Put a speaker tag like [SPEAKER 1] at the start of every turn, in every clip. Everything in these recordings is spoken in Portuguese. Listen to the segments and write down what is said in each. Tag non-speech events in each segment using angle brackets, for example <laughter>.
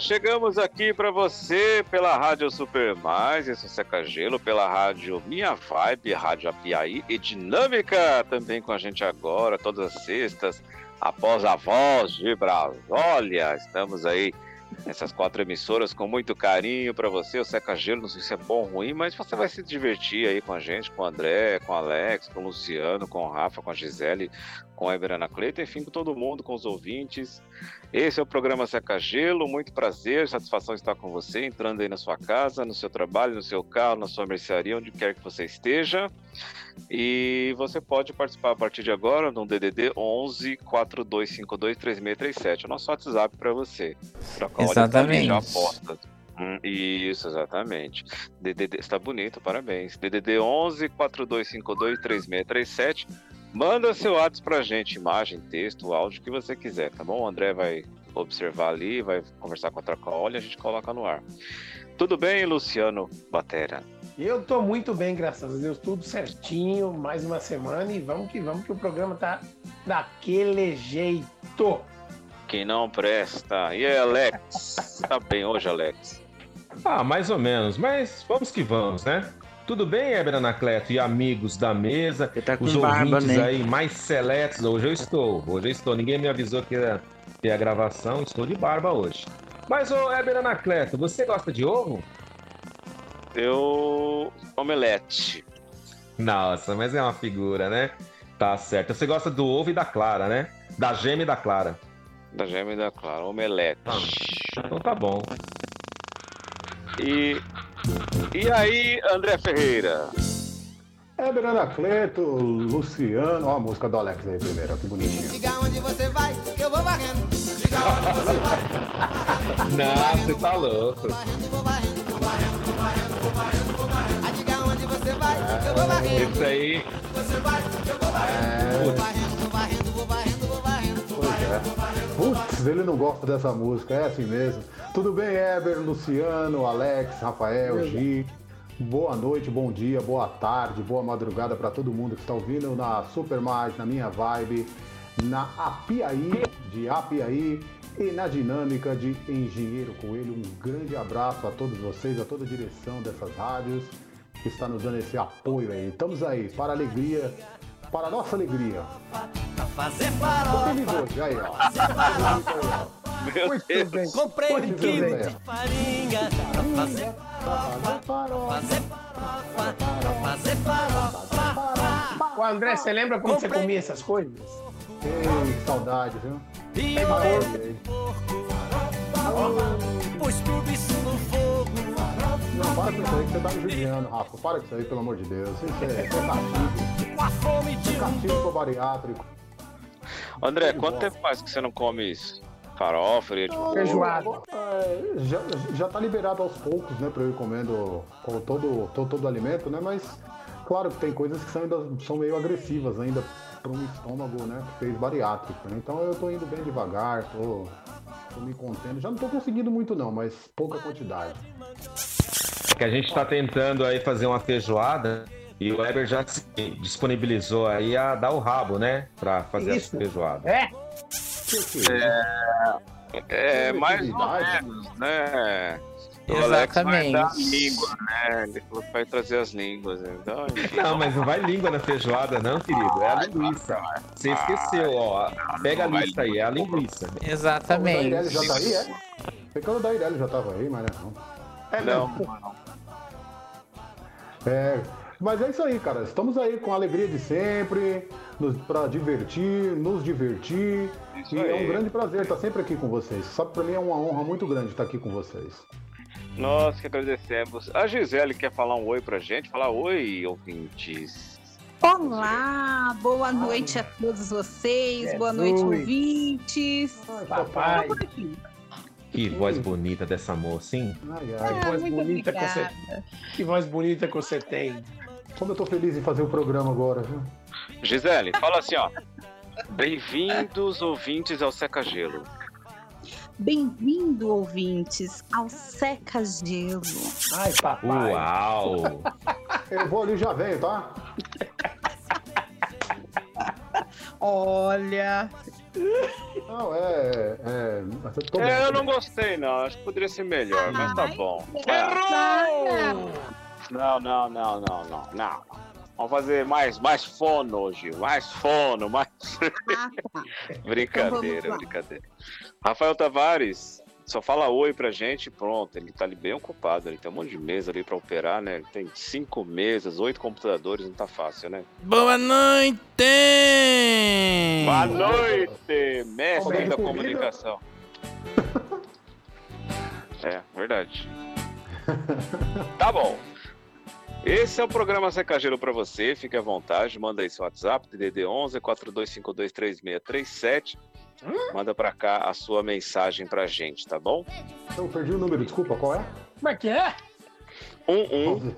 [SPEAKER 1] Chegamos aqui para você pela Rádio Super Mais, esse é Seca Gelo, pela Rádio Minha Vibe, Rádio Apiaí e Dinâmica, também com a gente agora, todas as sextas, após a voz de Brasólia. Estamos aí nessas quatro emissoras com muito carinho para você. O Seca Gelo, não sei se é bom ou ruim, mas você vai se divertir aí com a gente, com o André, com o Alex, com o Luciano, com o Rafa, com a Gisele, com a Everana Cleita, enfim, com todo mundo, com os ouvintes. Esse é o programa Seca Gelo, muito prazer, satisfação estar com você, entrando aí na sua casa, no seu trabalho, no seu carro, na sua mercearia, onde quer que você esteja. E você pode participar a partir de agora no DDD 11 4252 3637, o nosso WhatsApp para você. Troca
[SPEAKER 2] Exatamente.
[SPEAKER 1] Já aposta. Hum, Isso, exatamente. DDD, está bonito, parabéns. DDD 11 4252 3637. Manda seu WhatsApp pra gente, imagem, texto, áudio, o que você quiser, tá bom? O André vai observar ali, vai conversar com a Tracaolha e a gente coloca no ar. Tudo bem, Luciano Batera?
[SPEAKER 3] Eu tô muito bem, graças a Deus, tudo certinho, mais uma semana e vamos que vamos que o programa tá daquele jeito.
[SPEAKER 1] Quem não presta. E aí, Alex? Tá bem hoje, Alex?
[SPEAKER 4] Ah, mais ou menos, mas vamos que vamos, né? Tudo bem, Eber Anacleto e amigos da mesa,
[SPEAKER 2] Você tá com
[SPEAKER 4] os
[SPEAKER 2] barba,
[SPEAKER 4] ouvintes
[SPEAKER 2] né?
[SPEAKER 4] aí mais seletos. Hoje eu estou, hoje eu estou. Ninguém me avisou que ia ter a gravação, estou de barba hoje. Mas, ô Eber Anacleto, você gosta de ovo?
[SPEAKER 1] Eu. Omelete.
[SPEAKER 4] Nossa, mas é uma figura, né? Tá certo. Você gosta do ovo e da clara, né? Da gema e da clara.
[SPEAKER 1] Da gema e da Clara. Omelete.
[SPEAKER 4] Ah. Então tá bom.
[SPEAKER 1] E. E aí, André Ferreira?
[SPEAKER 5] Éber Anacleto, Luciano. Ó a música do Alex aí primeiro, ó, que bonitinho.
[SPEAKER 6] Diga onde você vai, que eu vou varrendo. Diga onde você vai,
[SPEAKER 4] Não, você tá louco.
[SPEAKER 6] Ah, diga onde você vai, que eu vou varrendo.
[SPEAKER 4] Isso aí.
[SPEAKER 6] Você vai, eu vou varrendo. Vou varrendo, vou varrendo, vou varrendo, vou varrendo.
[SPEAKER 5] Pois é. Putz, ele não gosta dessa música, é assim mesmo. Tudo bem, Éber, Luciano, Alex, Rafael, Gi. Boa noite, bom dia, boa tarde, boa madrugada para todo mundo que está ouvindo na Super Mais, na minha vibe, na Apiaí, de Apiaí e na dinâmica de Engenheiro Coelho. Um grande abraço a todos vocês, a toda a direção dessas rádios que está nos dando esse apoio aí. Estamos aí, para a alegria, para a nossa alegria.
[SPEAKER 6] Farofa,
[SPEAKER 5] feliz hoje, aí, ó.
[SPEAKER 1] Meu
[SPEAKER 3] Muito
[SPEAKER 1] Deus.
[SPEAKER 3] bem.
[SPEAKER 6] comprei um quilo de farinha. Pra fazer farofa, fazer farofa, pra fazer farofa.
[SPEAKER 3] Ô André, você lembra quando você
[SPEAKER 6] Comprei.
[SPEAKER 3] comia essas coisas?
[SPEAKER 5] Ei, que saudade, viu?
[SPEAKER 6] E eu
[SPEAKER 5] ei.
[SPEAKER 6] pus tudo isso no fogo.
[SPEAKER 5] Não, para com isso aí que você tá me judiando, Rafa. Para com isso aí, pelo amor de Deus. Isso é, isso é castigo.
[SPEAKER 6] Com a fome de um
[SPEAKER 5] bariátrico.
[SPEAKER 1] André, quanto tempo faz que você não come isso? Farofa, de
[SPEAKER 3] Feijoada.
[SPEAKER 5] É, já, já tá liberado aos poucos, né, pra eu ir comendo com todo, todo, todo alimento, né? Mas claro que tem coisas que são, ainda, são meio agressivas ainda para um estômago, né, que fez bariátrico. né? Então eu tô indo bem devagar, tô, tô me contendo. Já não tô conseguindo muito não, mas pouca quantidade.
[SPEAKER 4] que a gente está tentando aí fazer uma feijoada e o Weber já se disponibilizou aí a dar o rabo, né? Pra fazer
[SPEAKER 3] Isso.
[SPEAKER 4] essa feijoada.
[SPEAKER 3] É?
[SPEAKER 5] Que é?
[SPEAKER 1] É, mais ou menos, né? O Alex vai
[SPEAKER 2] Exatamente.
[SPEAKER 1] dar a língua, né? Ele falou que vai trazer as línguas. Então.
[SPEAKER 4] Não, mas não vai língua na feijoada, não, querido. É a linguiça. Você esqueceu, ó. Pega a lista aí, é a linguiça.
[SPEAKER 5] O
[SPEAKER 2] Exatamente.
[SPEAKER 5] Ireli já tá aí, é? Pecando o da Ireli já tava aí, mas não.
[SPEAKER 3] É
[SPEAKER 1] Não,
[SPEAKER 3] não.
[SPEAKER 5] É, mas é isso aí, cara. Estamos aí com a alegria de sempre, nos, pra divertir, nos divertir.
[SPEAKER 1] Isso
[SPEAKER 5] e é
[SPEAKER 1] aí.
[SPEAKER 5] um grande prazer estar sempre aqui com vocês. Sabe, pra mim é uma honra muito grande estar aqui com vocês.
[SPEAKER 1] nós que agradecemos. A Gisele quer falar um oi pra gente? Falar oi, ouvintes.
[SPEAKER 7] Olá, boa noite a todos vocês, boa noite, ouvintes.
[SPEAKER 3] Papai.
[SPEAKER 4] Que voz bonita dessa moça, hein?
[SPEAKER 5] Ai,
[SPEAKER 3] Que
[SPEAKER 5] ai.
[SPEAKER 3] voz
[SPEAKER 7] muito
[SPEAKER 3] bonita que você, que voz bonita que você tem.
[SPEAKER 5] Como eu tô feliz em fazer o programa agora, viu?
[SPEAKER 1] Gisele, fala assim, ó. Bem-vindos, ouvintes, ao Seca Gelo.
[SPEAKER 7] Bem-vindo, ouvintes, ao Seca Gelo.
[SPEAKER 3] Ai, papai.
[SPEAKER 4] Uau! <laughs>
[SPEAKER 5] Eu vou ali e já venho, tá?
[SPEAKER 7] Olha,
[SPEAKER 5] Não, é. é eu,
[SPEAKER 1] É, eu não gostei, não. Acho que poderia ser melhor, mas tá
[SPEAKER 7] Ai.
[SPEAKER 1] bom.
[SPEAKER 7] Errou!
[SPEAKER 1] Não, não, não, não, não, não. Vamos fazer mais, mais fono hoje. Mais fono, mais.
[SPEAKER 7] ah, tá. <laughs>
[SPEAKER 1] brincadeira,
[SPEAKER 7] lá.
[SPEAKER 1] brincadeira. Rafael Tavares, só fala oi pra gente e pronto. Ele tá ali bem ocupado. Ele tem um monte de mesa ali pra operar, né? Ele tem cinco mesas, oito computadores, não tá fácil, né?
[SPEAKER 6] Boa noite!
[SPEAKER 1] Boa noite, mestre da comunicação. É, verdade. <laughs> Tá bom. Esse é o programa Secageiro pra você. Fique à vontade, manda aí seu WhatsApp, DDD 11 4252 3637. Manda pra cá a sua mensagem pra gente, tá bom?
[SPEAKER 5] Eu perdi o número, desculpa, qual é?
[SPEAKER 3] Como é que é?
[SPEAKER 1] 11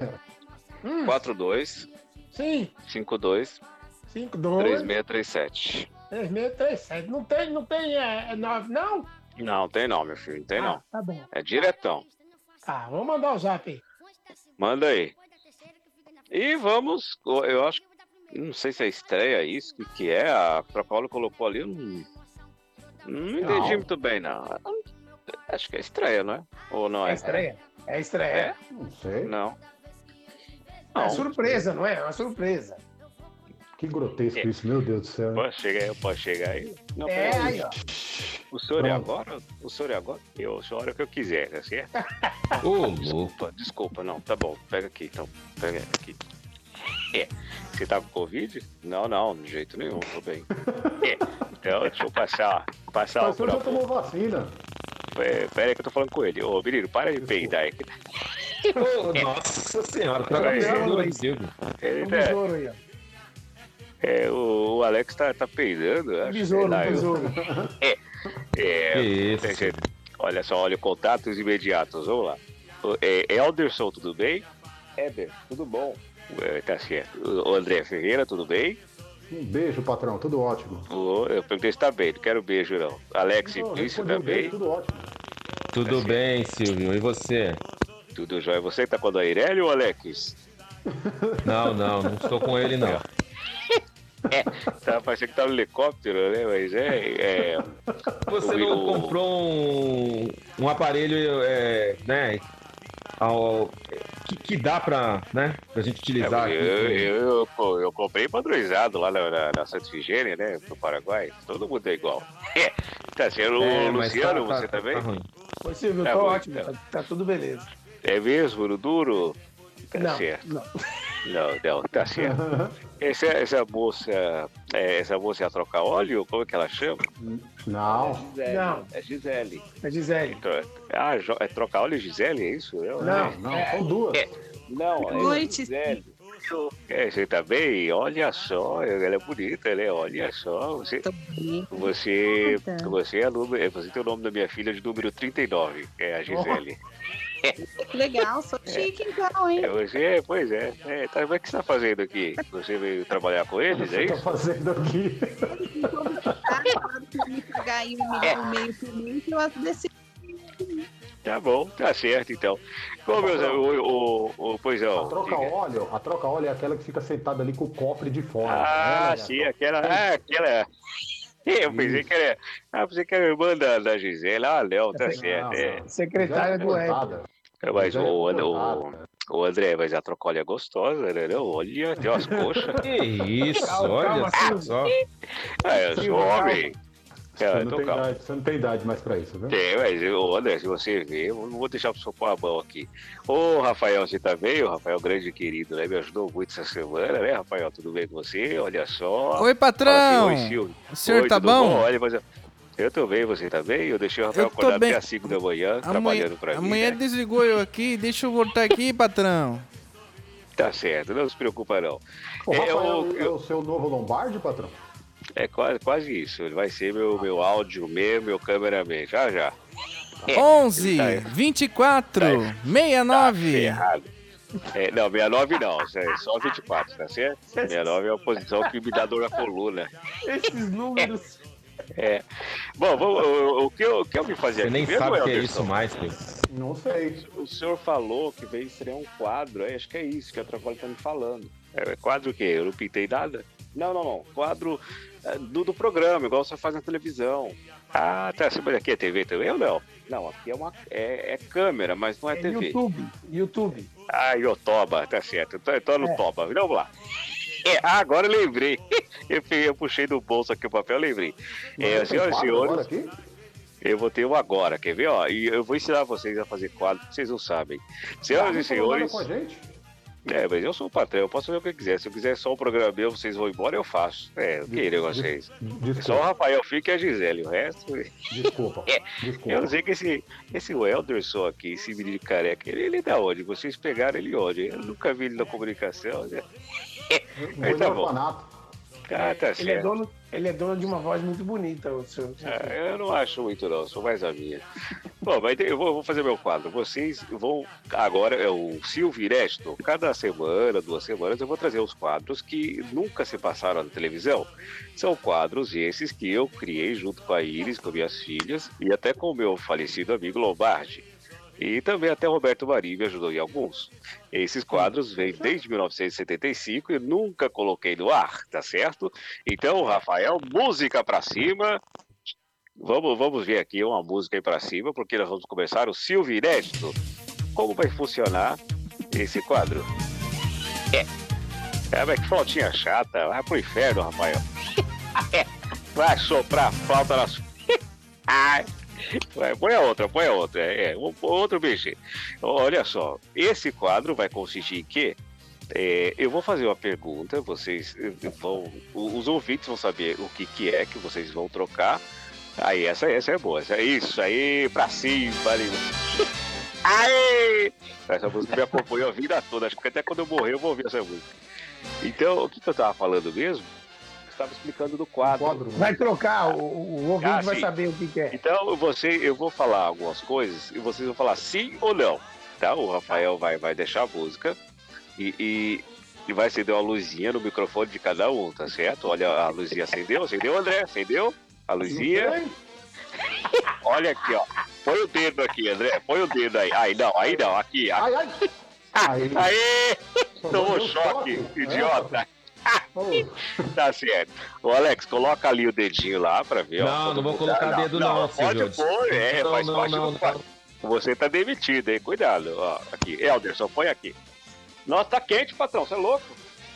[SPEAKER 3] Hum,
[SPEAKER 1] 42
[SPEAKER 3] sim,
[SPEAKER 1] 52
[SPEAKER 3] 5, 2,
[SPEAKER 1] 3637.
[SPEAKER 3] 3, 6, 3, 7. Não tem, não tem é, 9, não?
[SPEAKER 1] Não, tem não, meu filho, não tem não.
[SPEAKER 3] Ah, tá bom.
[SPEAKER 1] É diretão.
[SPEAKER 3] Tá, vamos mandar o zap aí.
[SPEAKER 1] Manda aí. E vamos, eu acho, não sei se é estreia isso, o que, é, a Pra Paulo colocou ali, eu não, não entendi
[SPEAKER 5] Não.
[SPEAKER 1] muito bem, não. Acho que é estreia, não é? Ou não é?
[SPEAKER 3] É estreia? É estreia.
[SPEAKER 1] É?
[SPEAKER 5] Não sei.
[SPEAKER 1] Não.
[SPEAKER 3] É,
[SPEAKER 1] Não.
[SPEAKER 3] surpresa, não é? É uma surpresa.
[SPEAKER 5] Que grotesco isso, meu Deus do céu.
[SPEAKER 1] Pode chegar aí, pode chegar aí. Não,
[SPEAKER 3] É,
[SPEAKER 1] peraí.
[SPEAKER 3] aí, ó.
[SPEAKER 1] O senhor é agora? O senhor é agora? Eu, o é o que eu quiser, tá certo? <laughs>
[SPEAKER 4] Ô, louco!
[SPEAKER 1] Desculpa, desculpa, não, tá bom. Pega aqui, então. Pega aqui. É. Você tá com Covid? Não, não, de jeito nenhum, tô bem. É. Então, deixa eu passar, passar o
[SPEAKER 5] Mas o senhor já tomou vacina.
[SPEAKER 1] É, pera aí que eu tô falando com ele. Ô, menino, para de peidar aí.
[SPEAKER 4] Ô, nossa senhora, traga Silvio.
[SPEAKER 1] Ele
[SPEAKER 3] Um
[SPEAKER 1] tá-
[SPEAKER 3] besouro aí, ó.
[SPEAKER 1] É, o, o Alex tá, tá peidando. Acho,
[SPEAKER 3] um
[SPEAKER 1] eu-
[SPEAKER 3] besouro. <laughs>
[SPEAKER 1] É,
[SPEAKER 4] Que isso?
[SPEAKER 1] Gente- Olha só, olha, contatos imediatos, vamos lá. O- É, Elderson, tudo bem? Éder, tudo bom? É, tá certo. O André Ferreira, tudo bem?
[SPEAKER 5] Um beijo, patrão, tudo ótimo.
[SPEAKER 1] O- eu perguntei se tá bem, não quero beijo não. Alex
[SPEAKER 5] Não, um
[SPEAKER 1] também,
[SPEAKER 5] beijo, tudo ótimo.
[SPEAKER 4] Tudo
[SPEAKER 1] Assim.
[SPEAKER 4] bem, Silvio. E você?
[SPEAKER 1] tudo jóia. Você tá com a Dairelli ou Alex?
[SPEAKER 4] Não, não, não estou com ele, não.
[SPEAKER 1] Tá, parecendo que tá no helicóptero, né? Mas é. é
[SPEAKER 4] Você
[SPEAKER 1] O-
[SPEAKER 4] não
[SPEAKER 1] o-
[SPEAKER 4] comprou um, um aparelho, é, né? ao- que, que dá pra, né? Pra gente utilizar
[SPEAKER 1] eu,
[SPEAKER 4] aqui.
[SPEAKER 1] eu, eu, eu comprei padronizado lá na, na, na Santa Efigênia, né? No Paraguai. Todo mundo é igual. <laughs> É, tá sendo
[SPEAKER 4] É,
[SPEAKER 1] o
[SPEAKER 4] mas
[SPEAKER 1] Luciano,
[SPEAKER 4] tá-
[SPEAKER 1] você
[SPEAKER 4] tá-
[SPEAKER 1] também?
[SPEAKER 4] tá ruim.
[SPEAKER 3] Ô, Silvio,
[SPEAKER 1] Tá bom,
[SPEAKER 3] ótimo.
[SPEAKER 1] então.
[SPEAKER 3] Tá, tá tudo beleza.
[SPEAKER 1] É mesmo, no duro? Tá
[SPEAKER 3] não,
[SPEAKER 1] certo.
[SPEAKER 3] não.
[SPEAKER 1] Não, não, tá certo. <laughs> Essa, essa moça, é, essa moça ia trocar óleo? Como é que ela chama?
[SPEAKER 5] Não.
[SPEAKER 1] Gisele.
[SPEAKER 3] Não.
[SPEAKER 1] É Gisele.
[SPEAKER 3] É Gisele.
[SPEAKER 1] Tro- Ah, é trocar óleo Gisele, é isso? Eu-
[SPEAKER 3] Não.
[SPEAKER 1] é.
[SPEAKER 5] Não, são duas.
[SPEAKER 1] Não,
[SPEAKER 7] Boa
[SPEAKER 1] é
[SPEAKER 7] noite,
[SPEAKER 1] Gisele. É, você tá bem? Olha só, ela é bonita, né? Olha só, você, você, você, é número, é, você tem o nome da minha filha de número 39, que é a Gisele.
[SPEAKER 7] Que legal, sou chique então, hein?
[SPEAKER 1] É você, pois é. é tá, mas o que você tá fazendo aqui? Você veio trabalhar com
[SPEAKER 5] O que
[SPEAKER 1] eles, é
[SPEAKER 5] você tá
[SPEAKER 1] isso?
[SPEAKER 5] fazendo aqui?
[SPEAKER 7] Tá,
[SPEAKER 1] bom, tá certo então. Bom, meus amigos, o, o, o, pois
[SPEAKER 5] A
[SPEAKER 1] não.
[SPEAKER 5] troca
[SPEAKER 1] diga.
[SPEAKER 5] óleo, a troca óleo é aquela que fica sentada ali com o cofre de fora.
[SPEAKER 1] Ah,
[SPEAKER 5] Ela é
[SPEAKER 1] sim,
[SPEAKER 5] a-
[SPEAKER 1] aquela. Ah, aquela. Eu pensei que era. Ah, pensei que era irmã da, da Gisele. Ah, não, tá
[SPEAKER 3] Não,
[SPEAKER 1] certo. É.
[SPEAKER 3] Secretária do Ed.
[SPEAKER 5] Cortada.
[SPEAKER 1] Mas
[SPEAKER 5] é
[SPEAKER 1] o, o,
[SPEAKER 5] cortada.
[SPEAKER 1] o André, mas a troca óleo é gostosa, né? Não? Olha, tem umas coxas. <laughs>
[SPEAKER 4] Que isso, olha
[SPEAKER 3] calma,
[SPEAKER 4] só.
[SPEAKER 1] Ah, eu sou homem.
[SPEAKER 5] Você
[SPEAKER 1] É,
[SPEAKER 5] não, tem idade, você não tem idade mais pra isso, viu?
[SPEAKER 1] Tem, mas ô, André, se você ver, eu não vou deixar pro senhor pôr a mão aqui. Ô, Rafael, você tá bem? O Rafael, grande e querido, né? Me ajudou muito essa semana, né, Rafael? Tudo bem com você? Olha só.
[SPEAKER 6] Oi, patrão!
[SPEAKER 1] assim, Oi, Silvio.
[SPEAKER 6] O senhor
[SPEAKER 1] Oi,
[SPEAKER 6] tá
[SPEAKER 1] tudo
[SPEAKER 6] bom?
[SPEAKER 1] Olha, mas eu, eu tô bem, você tá bem? Eu deixei o Rafael
[SPEAKER 6] Eu
[SPEAKER 1] acordado
[SPEAKER 6] bem.
[SPEAKER 1] até às 5 da manhã, trabalhando pra
[SPEAKER 6] a
[SPEAKER 1] mim.
[SPEAKER 6] mulher
[SPEAKER 1] né?
[SPEAKER 6] desligou eu aqui, deixa eu voltar aqui, patrão.
[SPEAKER 1] Tá certo, não se preocupa não.
[SPEAKER 5] O
[SPEAKER 1] É,
[SPEAKER 5] Rafael
[SPEAKER 1] eu-
[SPEAKER 5] é o seu novo Lombardi, patrão?
[SPEAKER 1] É quase, quase isso. Ele vai ser meu, meu áudio, meu, meu cameraman. Já, já.
[SPEAKER 2] 11
[SPEAKER 1] Tá aí.
[SPEAKER 2] 24 69.
[SPEAKER 1] Errado. É, não, 69 não, é só 24, tá certo? 69 é a posição que me dá dor na coluna.
[SPEAKER 3] Esses números.
[SPEAKER 1] É. Bom, vamos, o, o que eu, o que eu vim fazer
[SPEAKER 4] Você
[SPEAKER 1] aqui
[SPEAKER 4] nem sabe o que é isso mais, filho.
[SPEAKER 5] Não sei.
[SPEAKER 1] O senhor falou que veio estrear um quadro, é, acho que é isso que a Travolta tá me falando. É, quadro o quê? Eu não pintei nada? Não, não, não. Quadro é, do, do programa, igual você faz na televisão. Ah, tá. Mas aqui é TV também ou não? Não, aqui é uma é, é câmera, mas não é,
[SPEAKER 3] É
[SPEAKER 1] TV.
[SPEAKER 3] YouTube. YouTube.
[SPEAKER 1] Ah, Iotoba, tá certo. Eu tô, eu tô no Toba. Então, Vamos lá. É, ah, agora eu lembrei. <laughs> Eu, eu puxei do bolso aqui o papel, lembrei. É,
[SPEAKER 5] Mas tem
[SPEAKER 1] senhoras e senhores, eu vou ter um agora, quer ver? Ó, e eu vou ensinar vocês a fazer quadro, que vocês não sabem. Senhoras
[SPEAKER 5] Ah,
[SPEAKER 1] e senhores,
[SPEAKER 5] com a gente?
[SPEAKER 1] é, mas eu sou o patrão, eu posso fazer o que eu quiser. Se eu quiser só um programa meu, vocês vão embora, eu faço. É, que negócio é esse? Só o
[SPEAKER 5] Desculpa,
[SPEAKER 1] Rafael fica e a Gisele, o resto.
[SPEAKER 5] desculpa. <laughs>
[SPEAKER 1] É,
[SPEAKER 5] desculpa.
[SPEAKER 1] Eu não sei que esse, esse Welderson aqui, esse menino careca, ele, ele é da onde? Vocês pegaram ele onde? Eu nunca vi ele na comunicação. Né? Tá bom. Ah, tá
[SPEAKER 3] Ele é, dono, ele é dono de uma voz muito bonita, o senhor.
[SPEAKER 1] Ah, eu não acho muito, não, sou mais a minha. <laughs> Bom, mas eu vou, vou fazer meu quadro. Vocês vão. Agora é o Silvio Iresto. Cada semana, duas semanas, eu vou trazer os quadros que nunca se passaram na televisão. São quadros esses que eu criei junto com a Iris, com minhas filhas e até com o meu falecido amigo Lombardi. E também até Roberto Marinho me ajudou em alguns. Esses quadros vêm desde 1975 e nunca coloquei no ar, tá certo? Então, Rafael, música pra cima. Vamos, vamos ver aqui uma música aí pra cima, porque nós vamos começar o Silvio Inédito. Como vai funcionar esse quadro? É. É, mas que flautinha chata. Vai pro inferno, Rafael. Vai soprar flauta nas. <laughs> Ai. Vai, põe a outra, põe a outra. É, é, o- outro BG. Olha só, esse quadro vai consistir em quê? É, eu vou fazer uma pergunta, vocês eh, vão. Os ouvintes vão saber o que, que é que vocês vão trocar. Aí, essa, essa é boa. Essa, isso aí, pra cima, ali. <laughs> Aê! Essa música me acompanhou a vida toda. Acho que até quando eu morrer eu vou ouvir essa música. Então, o que, que eu tava falando mesmo? Estava explicando do quadro.
[SPEAKER 5] Quadro.
[SPEAKER 3] Vai trocar, o, o ouvinte
[SPEAKER 1] Ah,
[SPEAKER 3] vai
[SPEAKER 1] sim.
[SPEAKER 3] saber o que, que é.
[SPEAKER 1] Então, você, eu vou falar algumas coisas e vocês vão falar sim ou não. Tá? O Rafael vai, vai deixar a música e, e, e vai acender uma luzinha no microfone de cada um, tá certo? Olha, a luzinha acendeu, acendeu, André? Acendeu? A luzinha. Olha aqui, ó. Põe o dedo aqui, André. Põe o dedo aí. Aí não, aí não, aqui. aqui.
[SPEAKER 5] Ai, ai. Aí.
[SPEAKER 1] Aê! Tomou choque,
[SPEAKER 5] choque.
[SPEAKER 1] idiota.
[SPEAKER 5] Oh, <laughs>
[SPEAKER 1] Tá certo. Ô, Alex, coloca ali o dedinho lá pra ver. ó.
[SPEAKER 4] Não,
[SPEAKER 1] Todo
[SPEAKER 4] não vou colocar
[SPEAKER 1] Ah,
[SPEAKER 4] dedo não,
[SPEAKER 1] Pode
[SPEAKER 4] Silvio.
[SPEAKER 1] pôr, é,
[SPEAKER 4] Não,
[SPEAKER 1] faz
[SPEAKER 4] não,
[SPEAKER 1] parte
[SPEAKER 4] não,
[SPEAKER 1] do quadro. Você tá demitido, hein? Cuidado. Ó, aqui, Elderson, põe aqui. Nossa, tá quente, patrão, você é louco?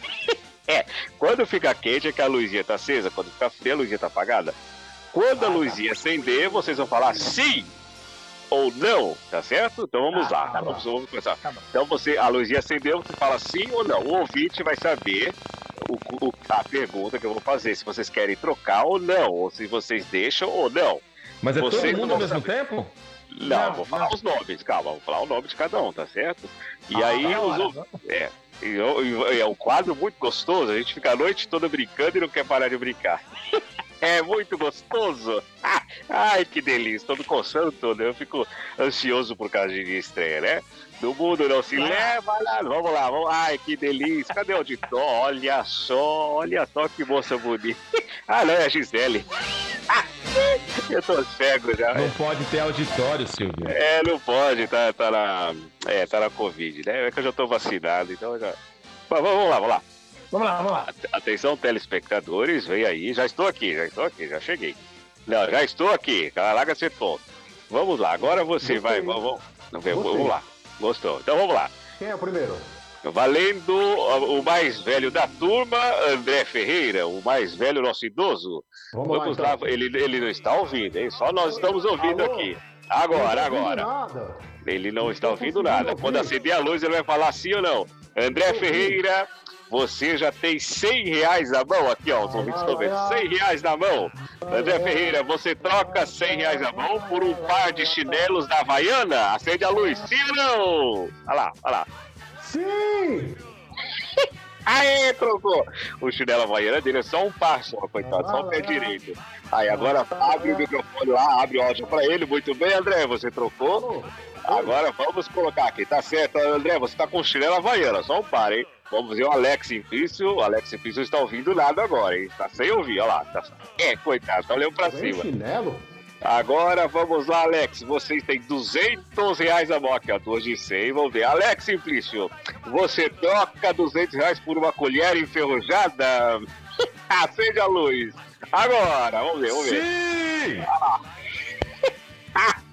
[SPEAKER 1] <laughs> é, quando fica quente é que a luzinha tá acesa, quando fica fria a luzinha tá apagada. Quando a luzinha acender, vocês vão falar sim ou não, tá certo? Então vamos
[SPEAKER 3] Tá,
[SPEAKER 1] lá,
[SPEAKER 3] tá
[SPEAKER 1] vamos, vamos começar.
[SPEAKER 3] Tá.
[SPEAKER 1] Então você, a luzinha acendeu, você fala sim ou não. O ouvinte vai saber o- o- a pergunta que eu vou fazer, se vocês querem trocar ou não, ou se vocês deixam ou não.
[SPEAKER 4] Mas é
[SPEAKER 1] Vocês
[SPEAKER 4] todo mundo ao mesmo
[SPEAKER 1] sabem.
[SPEAKER 4] tempo?
[SPEAKER 1] Não,
[SPEAKER 3] Não,
[SPEAKER 1] vou falar
[SPEAKER 3] não.
[SPEAKER 1] os nomes, calma, vou falar o nome de cada um, tá certo? E
[SPEAKER 3] Ah,
[SPEAKER 1] aí os é, e, e- é um quadro muito gostoso, a gente fica a noite toda brincando e não quer parar de brincar. <laughs> É muito gostoso. Ah, ai, que delícia. Tô me coçando todo. Eu fico ansioso por causa de estreia, né? No mundo não se leva lá. Vamos lá, vamos. Ai, que delícia. Cadê o auditor? Olha só, olha só que moça bonita. Ah, não, é a Gisele. Ah, eu tô cego já.
[SPEAKER 4] Não pode ter auditório, Silvio.
[SPEAKER 1] É, não pode, tá, tá na. É, tá na Covid, né? É que eu já tô vacinado, então já. Mas vamos lá, vamos lá.
[SPEAKER 3] Vamos lá, vamos lá.
[SPEAKER 1] Atenção, telespectadores, vem aí. Já estou aqui, já estou aqui, já cheguei. Não, já estou aqui. Caraca, você tonto. Vamos lá, agora você
[SPEAKER 5] Gostei.
[SPEAKER 1] vai. Vamos, vamos, vamos lá. Gostou. Então vamos lá.
[SPEAKER 5] Quem é o primeiro?
[SPEAKER 1] Valendo o mais velho da turma, André Ferreira, o mais velho, nosso idoso.
[SPEAKER 5] Vamos,
[SPEAKER 1] Vamos
[SPEAKER 5] lá,
[SPEAKER 1] lá,
[SPEAKER 5] então.
[SPEAKER 1] ele, ele não está ouvindo, hein? Só nós estamos ouvindo
[SPEAKER 5] Alô?
[SPEAKER 1] aqui. Agora, agora.
[SPEAKER 5] Nada.
[SPEAKER 1] Ele não está
[SPEAKER 5] tô
[SPEAKER 1] ouvindo nada. Quando acender a luz, ele vai falar sim ou não. André. Ferreira, você já tem 100 reais na mão. Aqui, ó, os ouvintes estão vendo.
[SPEAKER 5] ai.
[SPEAKER 1] 100 reais na mão. André. Ferreira, você troca 100 reais na mão por um par de chinelos da Havaiana? Acende a luz, sim ou não? Olha lá, olha lá.
[SPEAKER 5] Sim! <laughs>
[SPEAKER 1] Aê, trocou! O chinelo havaiana dele é só um par só, coitado, só o pé direito. Aí agora abre o microfone lá, abre o áudio pra ele. Muito bem, André, você trocou. Agora vamos colocar aqui, tá certo, André, você tá com chinelo havaiana, só um par, hein? Vamos ver o Alex Simplício. O Alex Simplício está ouvindo nada agora, hein? Tá sem ouvir, olha lá. Tá... É, coitado, tá olhando pra
[SPEAKER 5] Vem
[SPEAKER 1] cima.
[SPEAKER 5] chinelo?
[SPEAKER 1] Agora vamos lá, Alex. Vocês têm 200 reais a ó. Duas de 100. Vamos ver. Alex Simplício, você troca 200 reais por uma colher enferrujada? <laughs> Acende a luz. Agora, vamos ver, vamos ver.
[SPEAKER 4] Sim! <laughs>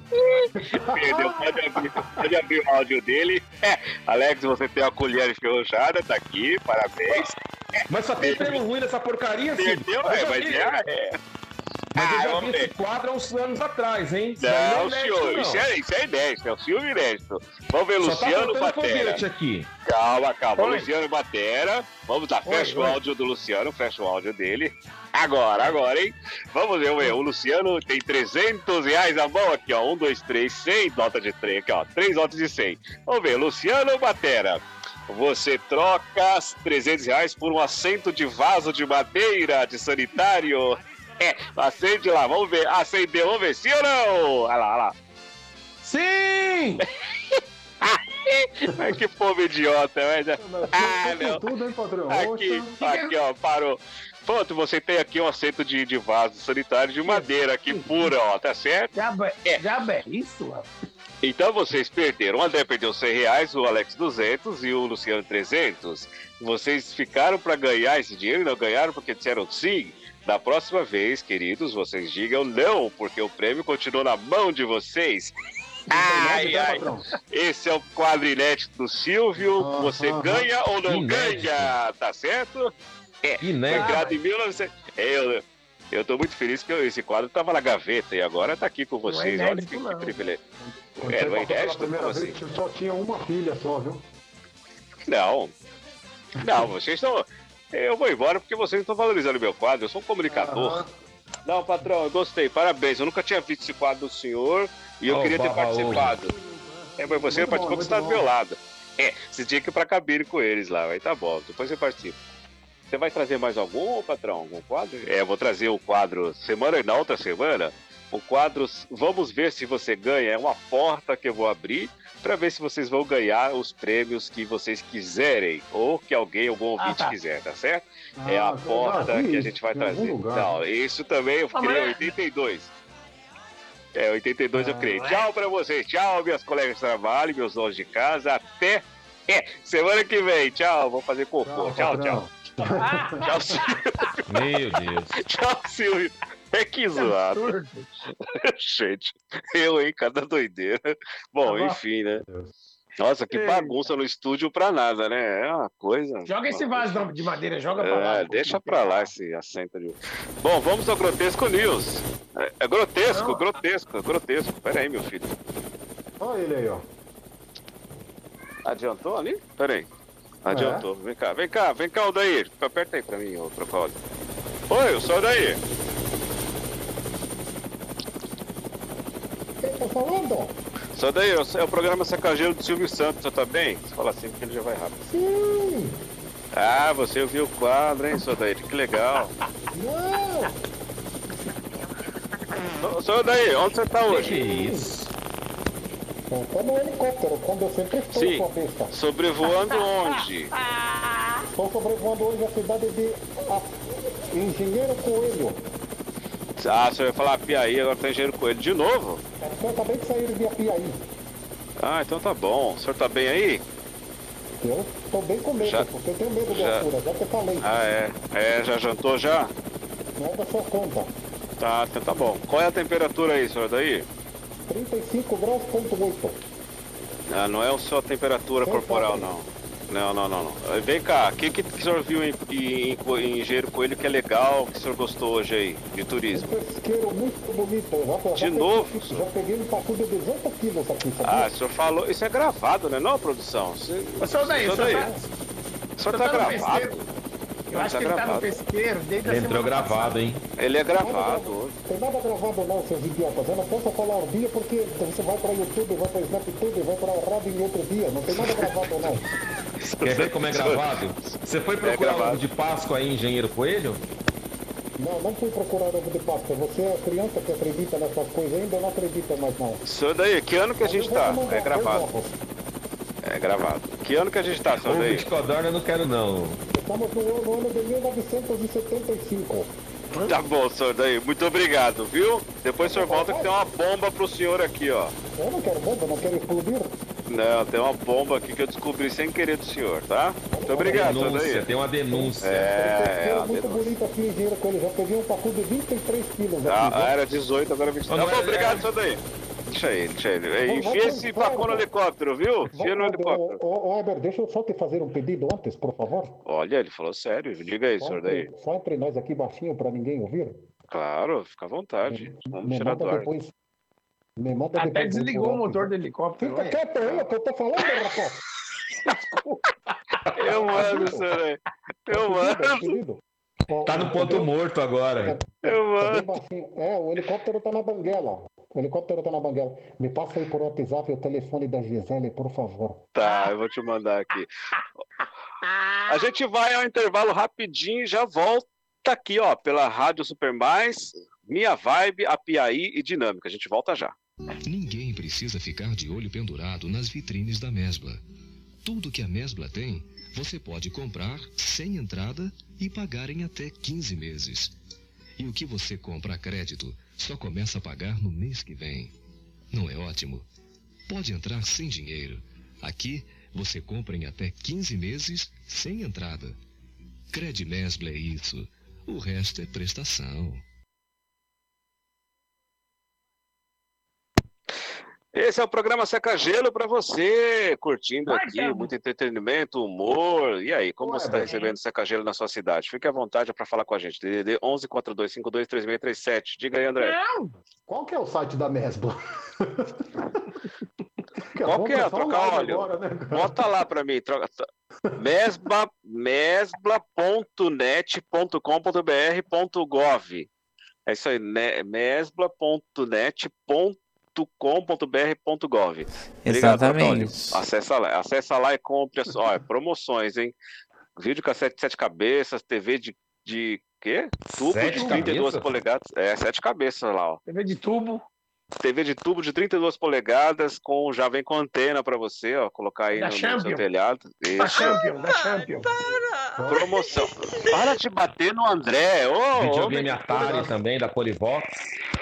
[SPEAKER 1] Perdeu, pode abrir, pode abrir o áudio dele. É, Alex, você tem uma colher enferrujada, tá aqui, parabéns.
[SPEAKER 4] Mas só tem prêmio ruim nessa porcaria, sim.
[SPEAKER 1] Perdeu,
[SPEAKER 4] Eu
[SPEAKER 1] é, mas
[SPEAKER 4] vi-
[SPEAKER 1] é. é.
[SPEAKER 4] Mas eu
[SPEAKER 1] Ah,
[SPEAKER 4] já
[SPEAKER 1] vamos
[SPEAKER 4] vi
[SPEAKER 1] ver.
[SPEAKER 4] esse quadro há uns anos atrás, hein? Isso aí
[SPEAKER 1] Não,
[SPEAKER 4] é inédito,
[SPEAKER 1] senhor,
[SPEAKER 4] não.
[SPEAKER 1] isso é, isso é inédito, é o filme inédito. Vamos ver,
[SPEAKER 4] Só tá
[SPEAKER 1] Luciano
[SPEAKER 4] faltando
[SPEAKER 1] Batera.
[SPEAKER 4] aqui.
[SPEAKER 1] Calma, calma.
[SPEAKER 4] Oi.
[SPEAKER 1] Luciano Batera. Vamos lá, fecha o áudio do Luciano, fecha o áudio dele. Agora, agora, hein? Vamos ver, vamos ver. O Luciano tem 300 reais na mão aqui, ó. Um, dois, três, 100, nota de 3 aqui, ó. Três notas de 100. Vamos ver, Luciano Batera. Você troca as 300 reais por um assento de vaso de madeira de sanitário. É, acende lá, vamos ver. Acendeu, vamos ver, sim ou não? Olha lá, olha lá.
[SPEAKER 3] Sim! <laughs>
[SPEAKER 1] Ai, que povo idiota, mas... Ah,
[SPEAKER 5] com
[SPEAKER 1] não.
[SPEAKER 5] tudo, hein, patrão?
[SPEAKER 1] Aqui, aqui, ó, parou. Pronto, você tem aqui um assento de, de vaso sanitário de madeira aqui pura, ó, tá certo?
[SPEAKER 3] Já é,
[SPEAKER 1] É.
[SPEAKER 3] já é isso, rapaz.
[SPEAKER 1] Então vocês perderam. O André perdeu 100 reais, o Alex 200 e o Luciano 300. Vocês ficaram para ganhar esse dinheiro e não ganharam porque disseram sim. Da próxima vez, queridos, vocês digam não, porque o prêmio continua na mão de vocês. Ai,
[SPEAKER 5] hein,
[SPEAKER 1] ai. Esse é o quadro inédito do Silvio.
[SPEAKER 5] Aham.
[SPEAKER 1] Você ganha ou não
[SPEAKER 4] Inédito.
[SPEAKER 1] ganha, tá certo? Foi
[SPEAKER 4] Inédito.
[SPEAKER 1] criado em 1900. É, Eu, eu tô muito feliz que esse quadro tava na gaveta e agora tá aqui com vocês. Olha
[SPEAKER 3] inédito,
[SPEAKER 1] que, que
[SPEAKER 3] não.
[SPEAKER 1] privilégio.
[SPEAKER 5] Quando
[SPEAKER 1] É,
[SPEAKER 5] você
[SPEAKER 1] não é inédito? Como
[SPEAKER 5] vez, só tinha uma filha só, viu?
[SPEAKER 1] Não. Não, vocês estão. Eu vou embora porque vocês não estão valorizando meu quadro. Eu sou um comunicador.
[SPEAKER 5] Aham.
[SPEAKER 1] Não, patrão, eu gostei. Parabéns. Eu nunca tinha visto esse quadro do senhor e eu
[SPEAKER 4] Oh,
[SPEAKER 1] queria ter participado. É, mas você
[SPEAKER 5] Muito
[SPEAKER 1] participou
[SPEAKER 5] bom,
[SPEAKER 1] porque você tá do meu lado. É, você tinha que ir pra cabine com eles lá. Aí tá bom, depois você participa. Você vai trazer mais algum, patrão? Algum quadro? É, eu vou trazer o quadro semana e na outra semana. O quadro Vamos ver se você ganha. É uma porta que eu vou abrir para ver se vocês vão ganhar os prêmios que vocês quiserem. Ou que alguém, algum
[SPEAKER 3] Ah,
[SPEAKER 1] ouvinte
[SPEAKER 3] tá.
[SPEAKER 1] quiser, tá certo? é
[SPEAKER 5] Ah,
[SPEAKER 1] a porta
[SPEAKER 5] eu vi
[SPEAKER 1] que a gente vai trazer. Não, isso também eu
[SPEAKER 3] Ah,
[SPEAKER 1] criei em
[SPEAKER 3] mas-
[SPEAKER 1] 82. É, 82 eu
[SPEAKER 5] Ah,
[SPEAKER 1] criei.
[SPEAKER 3] é?
[SPEAKER 1] Tchau pra vocês. Tchau, minhas colegas de trabalho, meus donos de casa. Até é, semana que vem. Tchau, vou fazer cocô. Tchau, tchau. <laughs> Tchau, Silvio.
[SPEAKER 4] Meu Deus.
[SPEAKER 1] Tchau, Silvio. É que zoado.
[SPEAKER 3] Absurdo. <laughs>
[SPEAKER 1] Gente, eu, hein? Cada doideira. Bom,
[SPEAKER 3] Tá
[SPEAKER 1] enfim, né? Nossa, que bagunça no estúdio pra nada, né? É uma coisa.
[SPEAKER 3] Joga esse vaso de madeira, joga pra lá.
[SPEAKER 1] É, deixa pra lá esse assento de. Bom, vamos ao Grotesco News. É, é grotesco,
[SPEAKER 3] Não.
[SPEAKER 1] grotesco, grotesco. Pera aí, meu filho.
[SPEAKER 5] Olha ele aí, ó.
[SPEAKER 1] Adiantou ali? Pera aí. Adiantou. Vem cá, vem cá, vem cá, Odair. Aperta aí pra mim, ô Trocólio. Oi, eu sou o Odair.
[SPEAKER 5] Quem tá falando?
[SPEAKER 1] Eu sou- é o programa Sacageiro do Silvio Santos, você tá bem? Você fala assim porque ele já vai rápido.
[SPEAKER 5] Sim!
[SPEAKER 1] Ah, você ouviu o quadro, hein, seu Odair? Que legal.
[SPEAKER 5] Não!
[SPEAKER 1] Ô, Seu Odair, onde você tá
[SPEAKER 4] Que
[SPEAKER 1] hoje?
[SPEAKER 4] que é isso?
[SPEAKER 5] Eu tô no helicóptero, quando eu sempre estou,
[SPEAKER 1] Sim.
[SPEAKER 5] sua besta.
[SPEAKER 1] Sobrevoando onde?
[SPEAKER 5] Estou sobrevoando hoje a cidade de a- Engenheiro Coelho.
[SPEAKER 1] Ah, você vai falar Piaí, agora tá engenheiro Coelho de novo?
[SPEAKER 5] Eu acabei de sair de Apiaí.
[SPEAKER 1] Ah, então tá bom. O senhor tá bem aí?
[SPEAKER 5] Eu tô bem com medo,
[SPEAKER 1] Já-
[SPEAKER 5] porque eu tenho medo de
[SPEAKER 1] já-
[SPEAKER 5] altura, já te falei.
[SPEAKER 1] Ah, é. É, já jantou já?
[SPEAKER 5] Não é da sua conta.
[SPEAKER 1] Tá, então tá bom. Qual é a temperatura aí, senhor daí?
[SPEAKER 5] 35 graus, ponto 8.
[SPEAKER 1] Ah, não é a sua temperatura
[SPEAKER 5] Sim,
[SPEAKER 1] corporal, não. Não, não, não, não. Eh, Vem cá, o que, que, que o senhor viu em, em, em Engenheiro Coelho que é legal, que o senhor gostou hoje aí, de
[SPEAKER 5] Um
[SPEAKER 1] turismo?
[SPEAKER 5] pesqueiro muito bonito. Já, já
[SPEAKER 1] De
[SPEAKER 5] peguei-
[SPEAKER 1] novo,
[SPEAKER 5] Já peguei um pacu de 200 quilos aqui,
[SPEAKER 1] Ah,
[SPEAKER 5] sabia?
[SPEAKER 1] o senhor falou. Isso é gravado, né? Não, produção? Você,
[SPEAKER 3] Ô, seu daí,
[SPEAKER 1] Senhor
[SPEAKER 3] o senhor
[SPEAKER 1] daí,
[SPEAKER 3] tá,
[SPEAKER 1] o senhor
[SPEAKER 3] o
[SPEAKER 1] tá
[SPEAKER 3] senhor tá no
[SPEAKER 1] gravado?
[SPEAKER 3] Eu acho
[SPEAKER 1] tá
[SPEAKER 3] que ele tá no
[SPEAKER 1] gravado.
[SPEAKER 3] pesqueiro desde
[SPEAKER 4] Ele entrou gravado, hein?
[SPEAKER 1] Ele é gravado hoje.
[SPEAKER 5] Tem nada gravado não, seus idiotas. Eu não posso falar um dia porque você vai para YouTube, vai para Snaptube, vai para a rádio em outro dia. Não tem nada gravado não. <laughs>
[SPEAKER 4] Quer ver como é gravado? Você foi procurar
[SPEAKER 1] gravado.
[SPEAKER 4] ovo de Páscoa aí, engenheiro Coelho?
[SPEAKER 5] Não, não fui procurar ovo de Páscoa. Você é criança que acredita nessas coisas ainda, não acredita mais não.
[SPEAKER 1] Senhor daí, que ano que a gente tá? É gravado. É gravado. Que ano que a gente tá, senhor
[SPEAKER 4] Ovo
[SPEAKER 1] daí?
[SPEAKER 4] de codorna eu não quero não.
[SPEAKER 5] Estamos no ano, no ano de 1975.
[SPEAKER 1] Tá bom, senhor daí. Muito obrigado, viu? Depois o senhor volta que tem uma bomba pro senhor aqui, ó.
[SPEAKER 5] Eu não quero bomba, não quero explodir.
[SPEAKER 1] Não, tem uma bomba aqui que eu descobri sem querer do senhor, tá? Muito obrigado, senhor
[SPEAKER 4] denúncia,
[SPEAKER 1] daí.
[SPEAKER 4] tem uma denúncia.
[SPEAKER 1] É, é, uma
[SPEAKER 5] muito
[SPEAKER 1] denúncia.
[SPEAKER 5] bonito aqui, engenheiro Coelho. Já peguei um pacu de 23 quilos
[SPEAKER 1] Ah,
[SPEAKER 5] aqui.
[SPEAKER 1] ah, era 18, agora 23.
[SPEAKER 4] Não,
[SPEAKER 1] Tá bom, obrigado, senhor daí. Deixa aí, deixa ele.
[SPEAKER 5] Vamos-
[SPEAKER 1] Enfia esse pacu no helicóptero, viu? Enfia no helicóptero.
[SPEAKER 5] ô, Heber, deixa eu só te fazer um pedido antes, por favor.
[SPEAKER 1] Olha, ele falou sério. Diga aí,
[SPEAKER 5] Só
[SPEAKER 1] senhor daí.
[SPEAKER 5] só entre nós aqui baixinho para ninguém ouvir.
[SPEAKER 1] Claro, fica à vontade. Vamos
[SPEAKER 5] me
[SPEAKER 1] tirar do ar.
[SPEAKER 5] depois. Me manda
[SPEAKER 3] Até desligou o motor
[SPEAKER 5] WhatsApp.
[SPEAKER 3] do helicóptero.
[SPEAKER 5] Fica quieto aí, é o que eu tô falando, rapaz.
[SPEAKER 1] Eu mando, senhor daí. Eu mando,
[SPEAKER 5] Pedido. Ó,
[SPEAKER 4] Tá no ponto morto agora.
[SPEAKER 1] eu
[SPEAKER 5] Tá bem
[SPEAKER 1] mando.
[SPEAKER 5] É, o helicóptero tá na banguela. O helicóptero tá na banguela. Me passa aí por WhatsApp o telefone da Gisele, por favor.
[SPEAKER 1] Tá, eu vou te mandar aqui. A gente vai ao intervalo rapidinho e já volta aqui, ó, pela Rádio Super Mais, Minha Vibe, Apiaí e Dinâmica. A gente volta já.
[SPEAKER 8] Ninguém precisa ficar de olho pendurado nas vitrines da Mesbla. Tudo que a Mesbla tem, você pode comprar sem entrada e pagar em até 15 meses. E o que você compra a crédito só começa a pagar no mês que vem. Não é ótimo? Pode entrar sem dinheiro. Aqui você compra em até 15 meses sem entrada. Cred Mesbla é isso. O resto é prestação.
[SPEAKER 1] Esse é o programa Seca Gelo para você, curtindo
[SPEAKER 3] Vai,
[SPEAKER 1] aqui, muito entretenimento, humor. E aí, como
[SPEAKER 5] Ué,
[SPEAKER 1] você está recebendo Seca Gelo na sua cidade? Fique à vontade para falar com a gente. DDD 11 4252 3637. Diga aí, André.
[SPEAKER 3] Não,
[SPEAKER 5] Qual que é o site da Mesbla? <laughs>
[SPEAKER 1] Qual que é? Trocar óleo.
[SPEAKER 5] agora, né?
[SPEAKER 1] Bota lá para mim. Troca... Mesbla, mesbla.net.com.br.gov. É isso aí, né? mesbla.net.com.br.gov. Antônio.
[SPEAKER 2] Exatamente.
[SPEAKER 1] Acessa lá, acessa lá e compre. as- Ó, é promoções, hein? Vídeo cassete de sete cabeças, TV de, de quê? Tubo
[SPEAKER 4] Sete
[SPEAKER 1] de 32
[SPEAKER 4] cabeças?
[SPEAKER 1] polegadas. É, sete cabeças lá, ó.
[SPEAKER 3] TV de tubo.
[SPEAKER 1] TV de tubo de 32 polegadas, com já vem com antena pra você, ó, colocar aí
[SPEAKER 3] Da
[SPEAKER 1] no, no seu
[SPEAKER 3] Champion.
[SPEAKER 1] telhado.
[SPEAKER 3] Da. Champion, da Champion.
[SPEAKER 1] Promoção. Para de bater no André. Ô,
[SPEAKER 4] Videogame Atari também, da Polivox.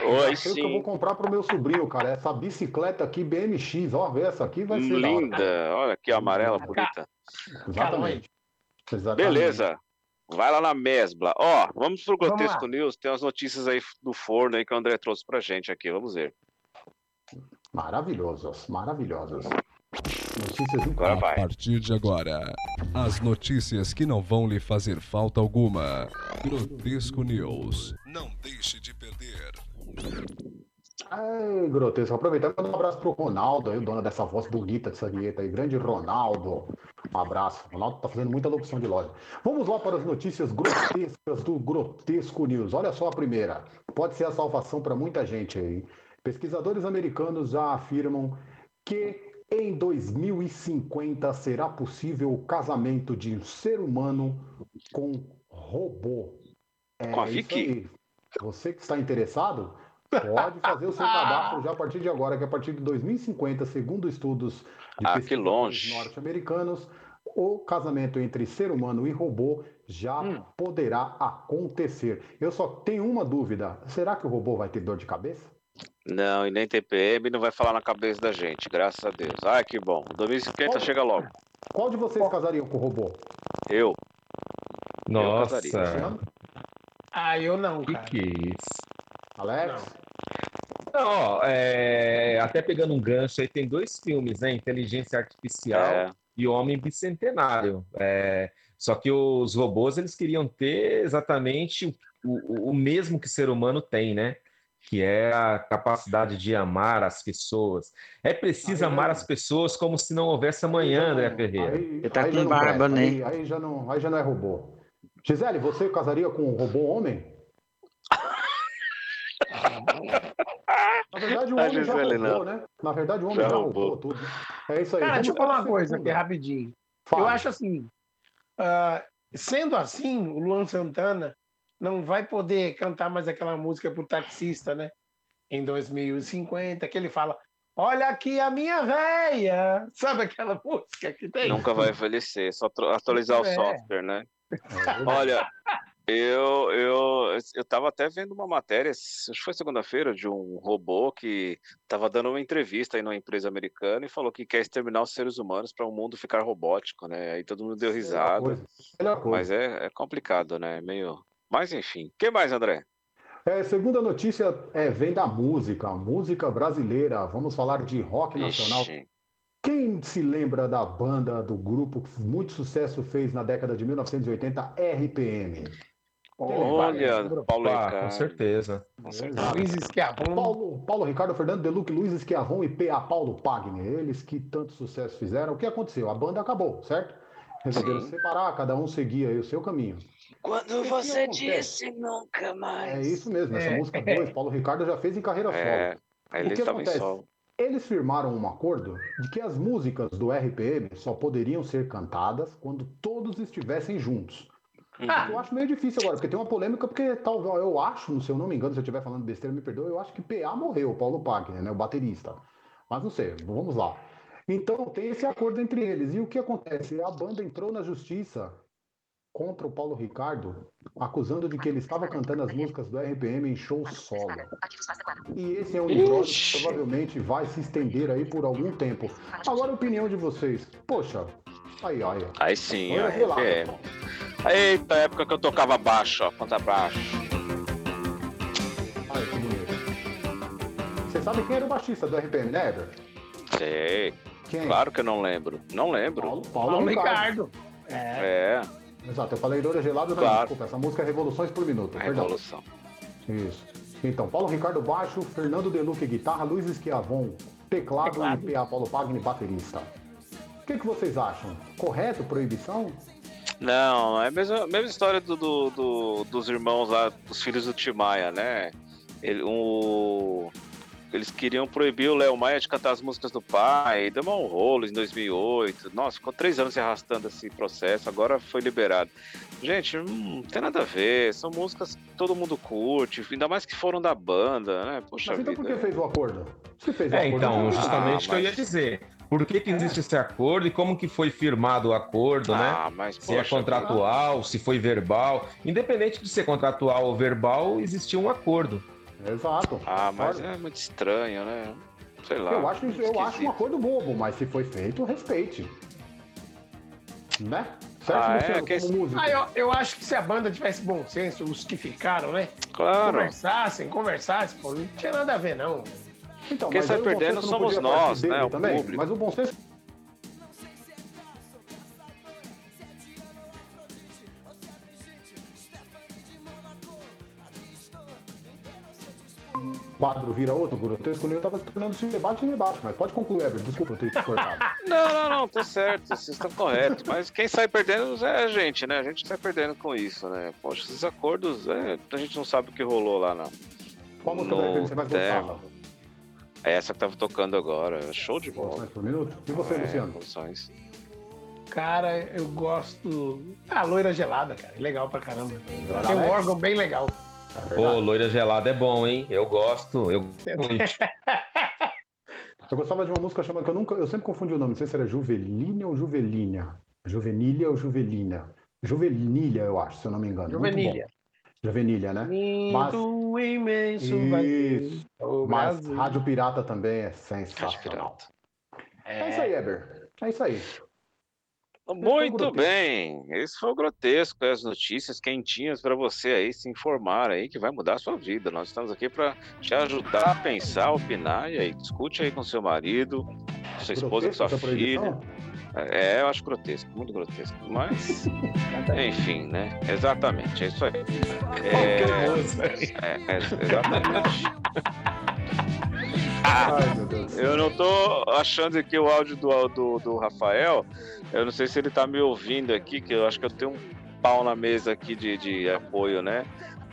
[SPEAKER 1] Oi,
[SPEAKER 5] o que eu vou
[SPEAKER 1] sim.
[SPEAKER 5] comprar pro meu sobrinho, cara. Essa bicicleta aqui, BMX, ó, vê essa aqui vai ser.
[SPEAKER 1] Linda. Olha que amarela bonita.
[SPEAKER 5] Exatamente. Exatamente.
[SPEAKER 1] Beleza. Vai lá na Mesbla. Ó, vamos pro Grotesco. News. Tem umas notícias aí do forno aí que o André trouxe pra gente aqui. Vamos ver.
[SPEAKER 5] Maravilhosos, maravilhosos. Notícias do
[SPEAKER 1] Agora
[SPEAKER 9] A
[SPEAKER 1] vai.
[SPEAKER 9] partir de agora, as notícias que não vão lhe fazer falta alguma. Grotesco News. Não deixe de perder.
[SPEAKER 5] Ai, grotesco. Aproveitar mandar um abraço pro Ronaldo aí, o dono dessa voz bonita dessa vinheta aí. Grande Ronaldo. Um abraço. O Ronaldo tá fazendo muita locução de loja. Vamos lá para as notícias grotescas do Grotesco News. Olha só a primeira. Pode ser a salvação para muita gente aí. Pesquisadores americanos já afirmam que em 2050 será possível o casamento de um ser humano com robô. É
[SPEAKER 1] Com a
[SPEAKER 5] isso
[SPEAKER 1] Vicky?
[SPEAKER 5] Você que está interessado, pode fazer o seu cadastro já a <laughs> partir de agora, que a partir de 2050, segundo estudos de
[SPEAKER 1] Ah, que
[SPEAKER 5] norte-americanos, o casamento entre ser humano e robô já
[SPEAKER 3] Hum.
[SPEAKER 5] poderá acontecer. Eu só tenho uma dúvida: será que o robô vai ter dor de cabeça?
[SPEAKER 1] Não, e nem TPM não vai falar na cabeça da gente, graças a Deus. Ai, que bom. 2050 chega logo.
[SPEAKER 5] Qual de vocês casariam com o robô?
[SPEAKER 1] Eu.
[SPEAKER 4] Nossa,
[SPEAKER 1] casaria.
[SPEAKER 3] Ah, eu não,
[SPEAKER 4] que
[SPEAKER 3] cara.
[SPEAKER 4] que é isso?
[SPEAKER 5] Alex?
[SPEAKER 4] Não, ó, é, até pegando um gancho aí, tem dois filmes, né? Inteligência Artificial
[SPEAKER 1] É,
[SPEAKER 4] e Homem Bicentenário. É, só que os robôs, eles queriam ter exatamente o, o, o mesmo que o ser humano tem, né? Que é a capacidade de amar as pessoas. É preciso
[SPEAKER 5] Aí
[SPEAKER 4] amar
[SPEAKER 5] não.
[SPEAKER 4] as pessoas como se não houvesse amanhã, André Ferreira.
[SPEAKER 5] Aí,
[SPEAKER 2] Ele tá
[SPEAKER 5] aí
[SPEAKER 2] com
[SPEAKER 5] não
[SPEAKER 2] barba,
[SPEAKER 5] presta,
[SPEAKER 2] né?
[SPEAKER 5] Aí, aí já não, aí já não é robô. Gisele, você casaria com um robô homem? Na verdade, o homem já roubou,
[SPEAKER 1] não.
[SPEAKER 5] né? Na verdade, o homem
[SPEAKER 1] Já
[SPEAKER 5] já,
[SPEAKER 1] roubou.
[SPEAKER 5] roubou tudo. É isso aí.
[SPEAKER 3] Cara,
[SPEAKER 5] Vamos
[SPEAKER 3] deixa eu falar uma coisa aqui rapidinho. Eu acho assim, ah, sendo assim, o Luan Santana não vai poder cantar mais aquela música pro taxista, né? Em 2050, que ele fala: Olha aqui a minha véia! Sabe aquela <laughs> música que tem?
[SPEAKER 1] Nunca vai envelhecer, só tro- atualizar o
[SPEAKER 3] É.
[SPEAKER 1] software, né? Olha, eu, eu, eu tava até vendo uma matéria, acho que foi segunda-feira, de um robô que tava dando uma entrevista aí numa empresa americana e falou que quer exterminar os seres humanos para o mundo ficar robótico, né? Aí todo mundo deu risada.
[SPEAKER 5] coisa.
[SPEAKER 1] Mas é, é complicado, né? Meio. Mas enfim. O que mais, André?
[SPEAKER 5] É, segunda notícia é, vem da música, música brasileira. Vamos falar de rock nacional.
[SPEAKER 1] Ixi.
[SPEAKER 5] Quem se lembra da banda, do grupo que muito sucesso fez na década de 1980, RPM?
[SPEAKER 1] Olha, Paulo
[SPEAKER 4] Ah,
[SPEAKER 1] Ricardo.
[SPEAKER 4] com certeza.
[SPEAKER 1] Com certeza.
[SPEAKER 3] Luiz Esquiabon.
[SPEAKER 5] Paulo, Paulo Ricardo, Fernando Deluc, Luiz Esquiavon e PA Paulo Pagner, eles que tanto sucesso fizeram. O que aconteceu? A banda acabou, certo? Resolveram
[SPEAKER 1] Sim.
[SPEAKER 5] separar, cada um seguia aí o seu caminho.
[SPEAKER 1] Quando
[SPEAKER 5] você
[SPEAKER 1] disse nunca mais.
[SPEAKER 5] É isso mesmo, essa
[SPEAKER 3] É.
[SPEAKER 5] música 2, Paulo Ricardo já fez em carreira
[SPEAKER 1] É,
[SPEAKER 5] solo.
[SPEAKER 1] aí
[SPEAKER 5] O
[SPEAKER 1] ele
[SPEAKER 5] que acontece?
[SPEAKER 1] solo.
[SPEAKER 5] Eles firmaram um acordo de que as músicas do RPM só poderiam ser cantadas quando todos estivessem juntos.
[SPEAKER 1] Uhum.
[SPEAKER 5] Eu acho meio difícil agora, porque tem uma polêmica, porque talvez eu acho, se eu não me engano, se eu estiver falando besteira, me perdoe, eu acho que PA morreu, o Paulo Pagner, né, o baterista. Mas não sei, vamos lá. Então tem esse acordo entre eles. E o que acontece? A banda entrou na justiça contra o Paulo Ricardo, acusando de que ele estava cantando as músicas do RPM em show solo. E esse é um episódio que provavelmente vai se estender aí por algum tempo. Agora a opinião de vocês. Poxa, aí, aí. ó.
[SPEAKER 1] Aí sim,
[SPEAKER 5] Olha.
[SPEAKER 1] Eita, época que eu tocava baixo, ó, conta baixo.
[SPEAKER 5] Olha que bonito. Você sabe quem era o baixista do RPM, né, Eber?
[SPEAKER 1] Sei.
[SPEAKER 5] Quem?
[SPEAKER 1] Claro que eu não lembro. Não lembro.
[SPEAKER 5] Paulo, Paulo,
[SPEAKER 3] Paulo
[SPEAKER 5] Ricardo.
[SPEAKER 3] Ricardo. É.
[SPEAKER 1] É,
[SPEAKER 5] Exato, eu falei Loura Gelada, não,
[SPEAKER 1] Claro.
[SPEAKER 5] desculpa, essa música é Revoluções por Minuto,
[SPEAKER 1] a
[SPEAKER 5] perdão.
[SPEAKER 1] revolução.
[SPEAKER 5] Isso. Então, Paulo Ricardo baixo, Fernando Deluque guitarra, Luiz Esquiavon teclado,
[SPEAKER 3] Teclado.
[SPEAKER 5] e PA Paulo Pagni baterista. O que, que vocês acham? Correto, proibição?
[SPEAKER 1] Não, é a mesma, mesma história do, do- do- dos irmãos lá, dos filhos do Timaya, né? Ele, o- eles queriam proibir o Léo Maia de cantar as músicas do pai, deu um rolo em 2008. Nossa, ficou três anos se arrastando esse processo, agora foi liberado. Gente, hum, não tem nada a ver, são músicas que todo mundo curte, ainda mais que foram da banda, né? Poxa
[SPEAKER 5] Mas então
[SPEAKER 1] vida.
[SPEAKER 5] por que fez o acordo? Se fez o
[SPEAKER 4] É,
[SPEAKER 5] acordo,
[SPEAKER 4] então,
[SPEAKER 5] não-
[SPEAKER 4] justamente o que eu
[SPEAKER 1] mas-
[SPEAKER 4] ia dizer. Por que, que existe esse acordo e como que foi firmado o acordo, né?
[SPEAKER 1] Ah, mas
[SPEAKER 4] Se é
[SPEAKER 1] poxa,
[SPEAKER 4] contratual, se foi verbal. Independente de ser contratual ou verbal, existia um acordo.
[SPEAKER 5] Exato.
[SPEAKER 1] Ah, mas é muito estranho, né? Sei lá.
[SPEAKER 5] Eu acho, eu acho um acordo bobo, mas se foi feito, respeite. Né? Certo,
[SPEAKER 1] Ah, é, que
[SPEAKER 5] músico?
[SPEAKER 3] Ah, eu, eu acho que se a banda tivesse bom senso, os que ficaram, né?
[SPEAKER 1] Claro.
[SPEAKER 3] Conversassem, conversassem, pô, não tinha nada a ver, não.
[SPEAKER 5] Então,
[SPEAKER 1] Quem sai
[SPEAKER 5] aí o bom
[SPEAKER 1] perdendo
[SPEAKER 5] não
[SPEAKER 1] somos nós, né, o
[SPEAKER 5] também,
[SPEAKER 1] público.
[SPEAKER 5] Mas o bom senso quadro vira outro, grotesco, eu tava tornando se debate em debate, mas pode concluir, Eber, desculpa eu ter te cortado. <laughs>
[SPEAKER 1] Não, não, não, tá certo, vocês estão corretos. Mas quem sai perdendo é a gente, né? A gente sai perdendo com isso, né? Poxa, esses acordos, é, a gente não sabe o que rolou lá na.
[SPEAKER 5] Qual música RPM você mais
[SPEAKER 1] tema. É essa que tava tocando agora. Show de bola.
[SPEAKER 5] Por minuto? E você,
[SPEAKER 1] É,
[SPEAKER 5] Luciano?
[SPEAKER 1] Revoluções.
[SPEAKER 3] Cara, eu gosto. Ah, loira gelada, cara. Legal pra caramba. Tem um
[SPEAKER 5] Alex?
[SPEAKER 3] órgão bem legal.
[SPEAKER 4] Pô, loira gelada é bom, hein? Eu gosto. Eu muito.
[SPEAKER 5] Eu gostava de uma música chamada que eu nunca, eu sempre confundi o nome, não sei se era Juvelínia ou Juvelínia. Juvenília ou Juvelínia. Juvenilha, eu acho, se eu não me engano. Muito
[SPEAKER 3] Juvenilha.
[SPEAKER 5] Juvenilha, né?
[SPEAKER 3] Lindo, imenso.
[SPEAKER 5] Isso.
[SPEAKER 3] O
[SPEAKER 5] Mas
[SPEAKER 3] Brasil.
[SPEAKER 5] Rádio Pirata também é
[SPEAKER 1] Rádio
[SPEAKER 5] sensacional.
[SPEAKER 1] Pirata.
[SPEAKER 5] É isso aí, Eber. É isso aí.
[SPEAKER 1] Muito bem, esse foi o grotesco, as notícias quentinhas para você aí se informar aí que vai mudar a sua vida. Nós estamos aqui para te ajudar a pensar, opinar e aí discute aí com seu marido, com sua esposa, com
[SPEAKER 5] Grotesco
[SPEAKER 1] sua filha.
[SPEAKER 5] proibição?
[SPEAKER 1] É, eu acho grotesco, muito grotesco. Mas, <laughs> enfim, né? Exatamente, é isso aí. É, é, é, exatamente. <laughs> Ah,
[SPEAKER 5] Ai,
[SPEAKER 1] eu não tô achando aqui o áudio do, do, do Rafael. Eu não sei se ele tá me ouvindo aqui, que eu acho que eu tenho um pau na mesa aqui de, de apoio, né?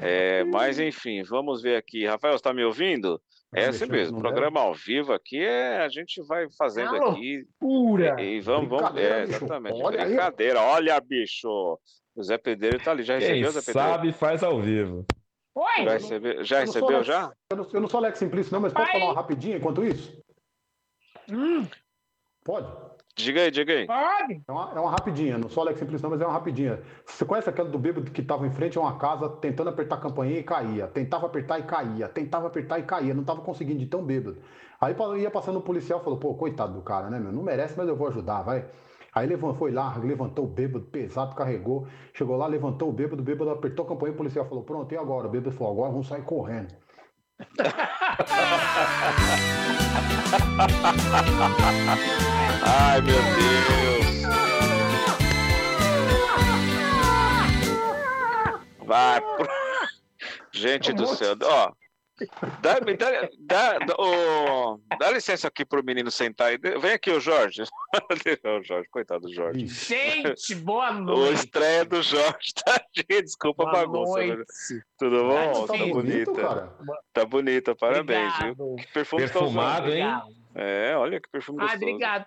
[SPEAKER 1] É, mas enfim, vamos ver aqui. Rafael, você tá me ouvindo? É assim mesmo,
[SPEAKER 5] não
[SPEAKER 1] programa ao vivo aqui é a gente vai fazendo
[SPEAKER 3] Alô?
[SPEAKER 1] aqui
[SPEAKER 3] Pura!
[SPEAKER 1] e, e vamos, vamos, é, exatamente,
[SPEAKER 5] Olha aí.
[SPEAKER 1] brincadeira, olha bicho, o Zé Pedreiro tá ali, já
[SPEAKER 4] Quem
[SPEAKER 1] recebeu, Zé Pedreiro?
[SPEAKER 4] sabe faz ao vivo.
[SPEAKER 3] Oi!
[SPEAKER 1] Já, recebeu, já
[SPEAKER 5] Eu não sou
[SPEAKER 1] recebeu
[SPEAKER 5] Alex-
[SPEAKER 1] já?
[SPEAKER 5] Eu não, eu não sou Alex Simplício, não, mas pode falar uma rapidinho enquanto isso?
[SPEAKER 3] Hum,
[SPEAKER 5] Pode?
[SPEAKER 1] Diga aí, diga aí.
[SPEAKER 3] pode?
[SPEAKER 5] É uma, é uma rapidinha, não sou Alex Simplício, não, mas é uma rapidinha. Você conhece aquela do bêbado que estava em frente a uma casa tentando apertar a campainha e caía? Tentava apertar e caía, tentava apertar e caía, não estava conseguindo de tão bêbado. Aí ia passando o policial falou: pô, coitado do cara, né, meu? Não merece, mas eu vou ajudar, vai. Aí levantou, foi lá, levantou o bêbado, pesado, carregou. Chegou lá, levantou o bêbado, o bêbado apertou a campainha, o policial falou: pronto, e agora? O bêbado falou: agora vamos sair correndo. <laughs>
[SPEAKER 1] Ai, meu Deus. Vai. Gente do céu, ó. Dá, me dá, dá, dá, ô, dá licença aqui pro menino sentar aí. Vem aqui, o Jorge. <laughs> o Jorge, coitado do Jorge.
[SPEAKER 3] Gente, boa <laughs>
[SPEAKER 1] O
[SPEAKER 3] noite.
[SPEAKER 1] estreia do Jorge, tá? Gente, desculpa a bagunça.
[SPEAKER 3] noite.
[SPEAKER 1] Tudo bom?
[SPEAKER 5] Tá
[SPEAKER 1] Tá bonita.
[SPEAKER 5] cara.
[SPEAKER 1] Tá bonita, parabéns, viu? Que perfume?
[SPEAKER 4] Perfumado, hein?
[SPEAKER 1] É, olha que perfume gostoso.
[SPEAKER 3] obrigado.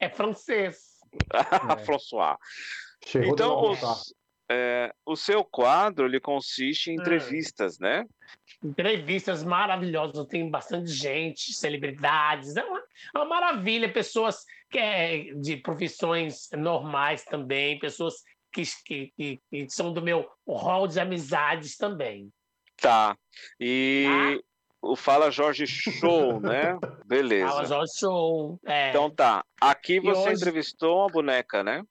[SPEAKER 3] É francês. <laughs>
[SPEAKER 1] François.
[SPEAKER 5] Chegou
[SPEAKER 1] Então, os- é, o seu quadro ele consiste em
[SPEAKER 3] Hum.
[SPEAKER 1] entrevistas, né?
[SPEAKER 3] Entrevistas maravilhosas, tem bastante gente, celebridades, é uma, é uma maravilha, pessoas que é de profissões normais também, pessoas que, que, que, que são do meu hall de amizades também.
[SPEAKER 1] Tá. E o Fala Jorge Show, <laughs> né? Beleza.
[SPEAKER 3] Fala Jorge Show. É.
[SPEAKER 1] Então tá. Aqui você
[SPEAKER 3] hoje-
[SPEAKER 1] entrevistou uma boneca, né?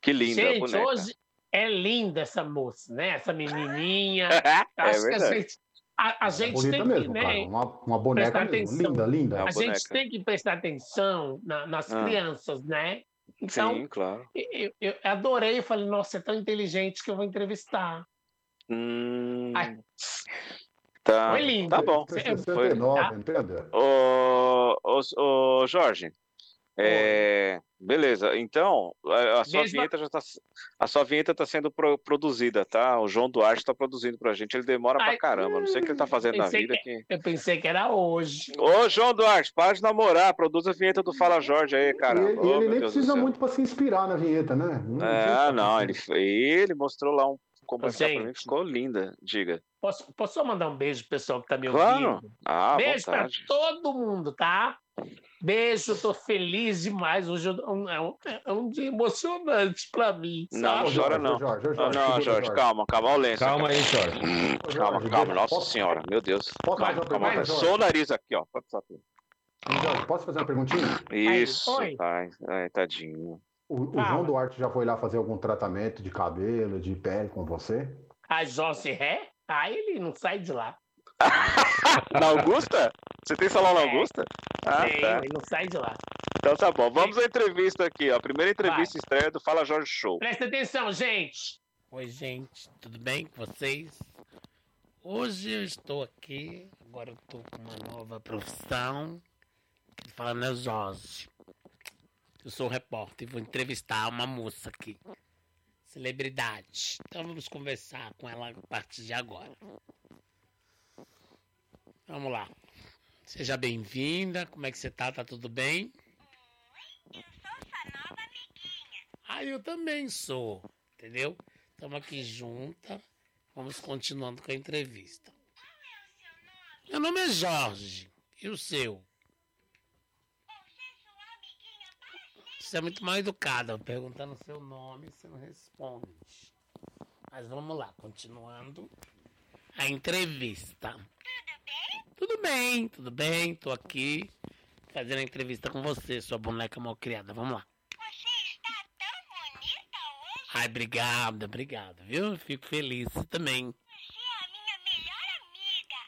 [SPEAKER 1] Que linda a
[SPEAKER 3] gente,
[SPEAKER 1] boneca.
[SPEAKER 3] hoje é linda essa moça, né? Essa menininha. <laughs>
[SPEAKER 1] é
[SPEAKER 3] Acho que a
[SPEAKER 1] verdade.
[SPEAKER 3] gente, a, a gente
[SPEAKER 5] Bonita
[SPEAKER 3] tem
[SPEAKER 5] mesmo,
[SPEAKER 3] que,
[SPEAKER 5] cara.
[SPEAKER 3] né?
[SPEAKER 5] Uma, uma boneca mesmo. Linda, linda.
[SPEAKER 1] É
[SPEAKER 3] A
[SPEAKER 1] uma
[SPEAKER 3] gente
[SPEAKER 1] boneca.
[SPEAKER 3] tem que prestar atenção na- nas
[SPEAKER 1] Ah.
[SPEAKER 3] crianças, né? Então,
[SPEAKER 1] Sim, claro.
[SPEAKER 3] eu, eu adorei, eu falei, nossa, é tão inteligente que eu vou entrevistar.
[SPEAKER 1] Hum,
[SPEAKER 3] Ai.
[SPEAKER 1] tá.
[SPEAKER 3] Foi lindo.
[SPEAKER 1] Tá bom.
[SPEAKER 3] Foi-
[SPEAKER 5] 69,
[SPEAKER 3] tá?
[SPEAKER 5] entendeu?
[SPEAKER 1] Ô, ô, ô, Jorge, é, beleza. Então, a, a sua
[SPEAKER 3] Beijo,
[SPEAKER 1] vinheta já tá, a sua vinheta tá sendo pro- produzida, tá? O João Duarte está produzindo pra gente. Ele demora pra
[SPEAKER 3] Ai,
[SPEAKER 1] caramba. Não sei o que ele tá fazendo na vida. Que...
[SPEAKER 3] Eu pensei que era hoje.
[SPEAKER 1] Ô, João Duarte, para de namorar. Produz a vinheta do Fala Jorge aí, cara.
[SPEAKER 5] E ele, nem
[SPEAKER 1] Deus
[SPEAKER 5] precisa muito pra se inspirar na vinheta, né? Não
[SPEAKER 1] É, não, ele, ele mostrou lá um comercial pra mim
[SPEAKER 3] Gente.
[SPEAKER 1] que ficou linda. Diga.
[SPEAKER 3] Posso, posso só mandar um beijo pro pessoal que tá me
[SPEAKER 1] Claro.
[SPEAKER 3] ouvindo?
[SPEAKER 1] Ah, à
[SPEAKER 3] beijo pra
[SPEAKER 1] vontade.
[SPEAKER 3] todo mundo, tá? Beijo, tô feliz demais. Hoje eu- é um, é um dia emocionante pra mim.
[SPEAKER 1] Não,
[SPEAKER 3] sabe?
[SPEAKER 1] chora
[SPEAKER 5] Jorge,
[SPEAKER 1] não.
[SPEAKER 5] Jorge,
[SPEAKER 1] Não,
[SPEAKER 5] Jorge,
[SPEAKER 1] não, Jorge, calma, calma, lenço.
[SPEAKER 4] Calma aí, Jorge.
[SPEAKER 5] Ô,
[SPEAKER 1] Calma,
[SPEAKER 5] Jorge,
[SPEAKER 1] calma, nossa
[SPEAKER 5] posso-
[SPEAKER 1] senhora, meu Deus.
[SPEAKER 5] Posso fazer
[SPEAKER 1] Calma, calma,
[SPEAKER 5] pergunta,
[SPEAKER 1] sou o
[SPEAKER 5] Jorge?
[SPEAKER 1] nariz aqui, ó. Pode só.
[SPEAKER 5] Jorge, posso fazer uma perguntinha?
[SPEAKER 1] Isso, pai. Ai, tadinho.
[SPEAKER 5] O, o. João Duarte já foi lá fazer algum tratamento de cabelo, de pele com você?
[SPEAKER 3] A Jorge Ré? Aí ele não sai de lá. <laughs>
[SPEAKER 1] Na Augusta? Você tem salão na
[SPEAKER 3] É.
[SPEAKER 1] Augusta? Ah,
[SPEAKER 3] Tem,
[SPEAKER 1] tá.
[SPEAKER 3] ele não sai de lá.
[SPEAKER 1] Então tá bom. Vamos à entrevista aqui, ó. A primeira entrevista estreia do Fala Jorge Show.
[SPEAKER 3] Presta atenção, gente. Oi, gente. Tudo bem com vocês? Hoje eu estou aqui. Agora eu estou com uma nova profissão. Falando é Jorge. Eu sou repórter e vou entrevistar uma moça aqui. Celebridade. Então vamos conversar com ela a partir de agora. Vamos lá. Seja bem-vinda. Como é que você tá? Tá tudo bem? Ah, eu também sou, entendeu? Estamos aqui juntas, vamos continuando com a entrevista. Meu nome é Jorge, e o seu? Você é muito mal educada, perguntando o seu nome, você não responde. Mas vamos lá, continuando a entrevista. Tudo bem, tudo bem, tô aqui fazendo a entrevista com você, sua boneca mal criada. Vamos lá. Ai, obrigada, obrigada, viu? Fico feliz você também.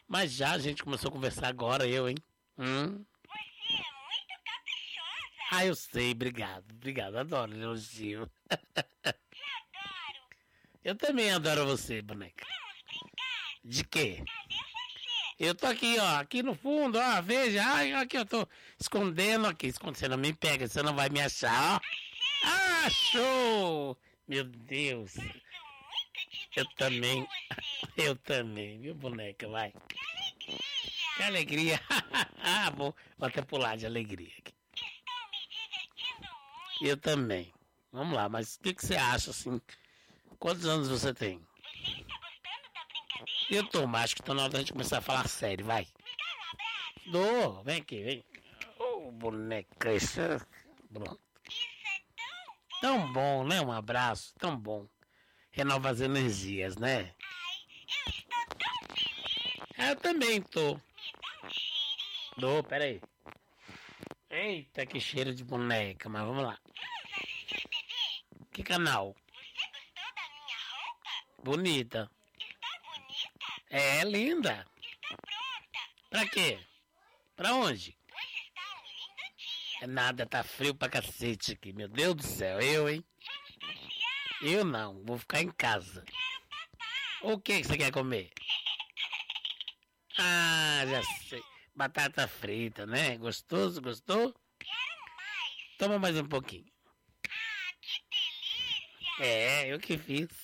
[SPEAKER 3] Mas já a gente começou a conversar agora, eu, hein? Hum? Ah, eu sei, obrigado, obrigado, adoro elogio. Eu <laughs> também adoro você, boneca. De quê? Eu tô aqui, ó, aqui no fundo, ó, veja, ai, aqui eu tô escondendo aqui, escondendo, você não me pega, você não vai me achar, ó. Ah, show! Meu Deus. Eu também, eu também, viu, boneca, vai.
[SPEAKER 10] Que alegria. Ah, <laughs> vou, vou até pular de alegria aqui. Eu também. Vamos lá, mas o que, que você acha assim? Quantos anos você tem? Eu tô, acho que tá na hora da gente começar a falar sério, vai. Dou, vem aqui, vem. Ô, boneca, isso é... Pronto. Tão bom, né? Um abraço, tão bom. Renova as energias, né? Eu também tô. Dou, peraí. Eita, que cheiro de boneca, mas vamos lá. Que canal? Bonita. É, linda. Pra quê? Pra onde? É nada, tá frio pra cacete aqui. Meu Deus do céu, eu, hein? Eu não, vou ficar em casa. O que que você quer comer? Ah, já sei. Batata frita, né? Gostoso, gostou? Toma mais um pouquinho. É, eu que fiz.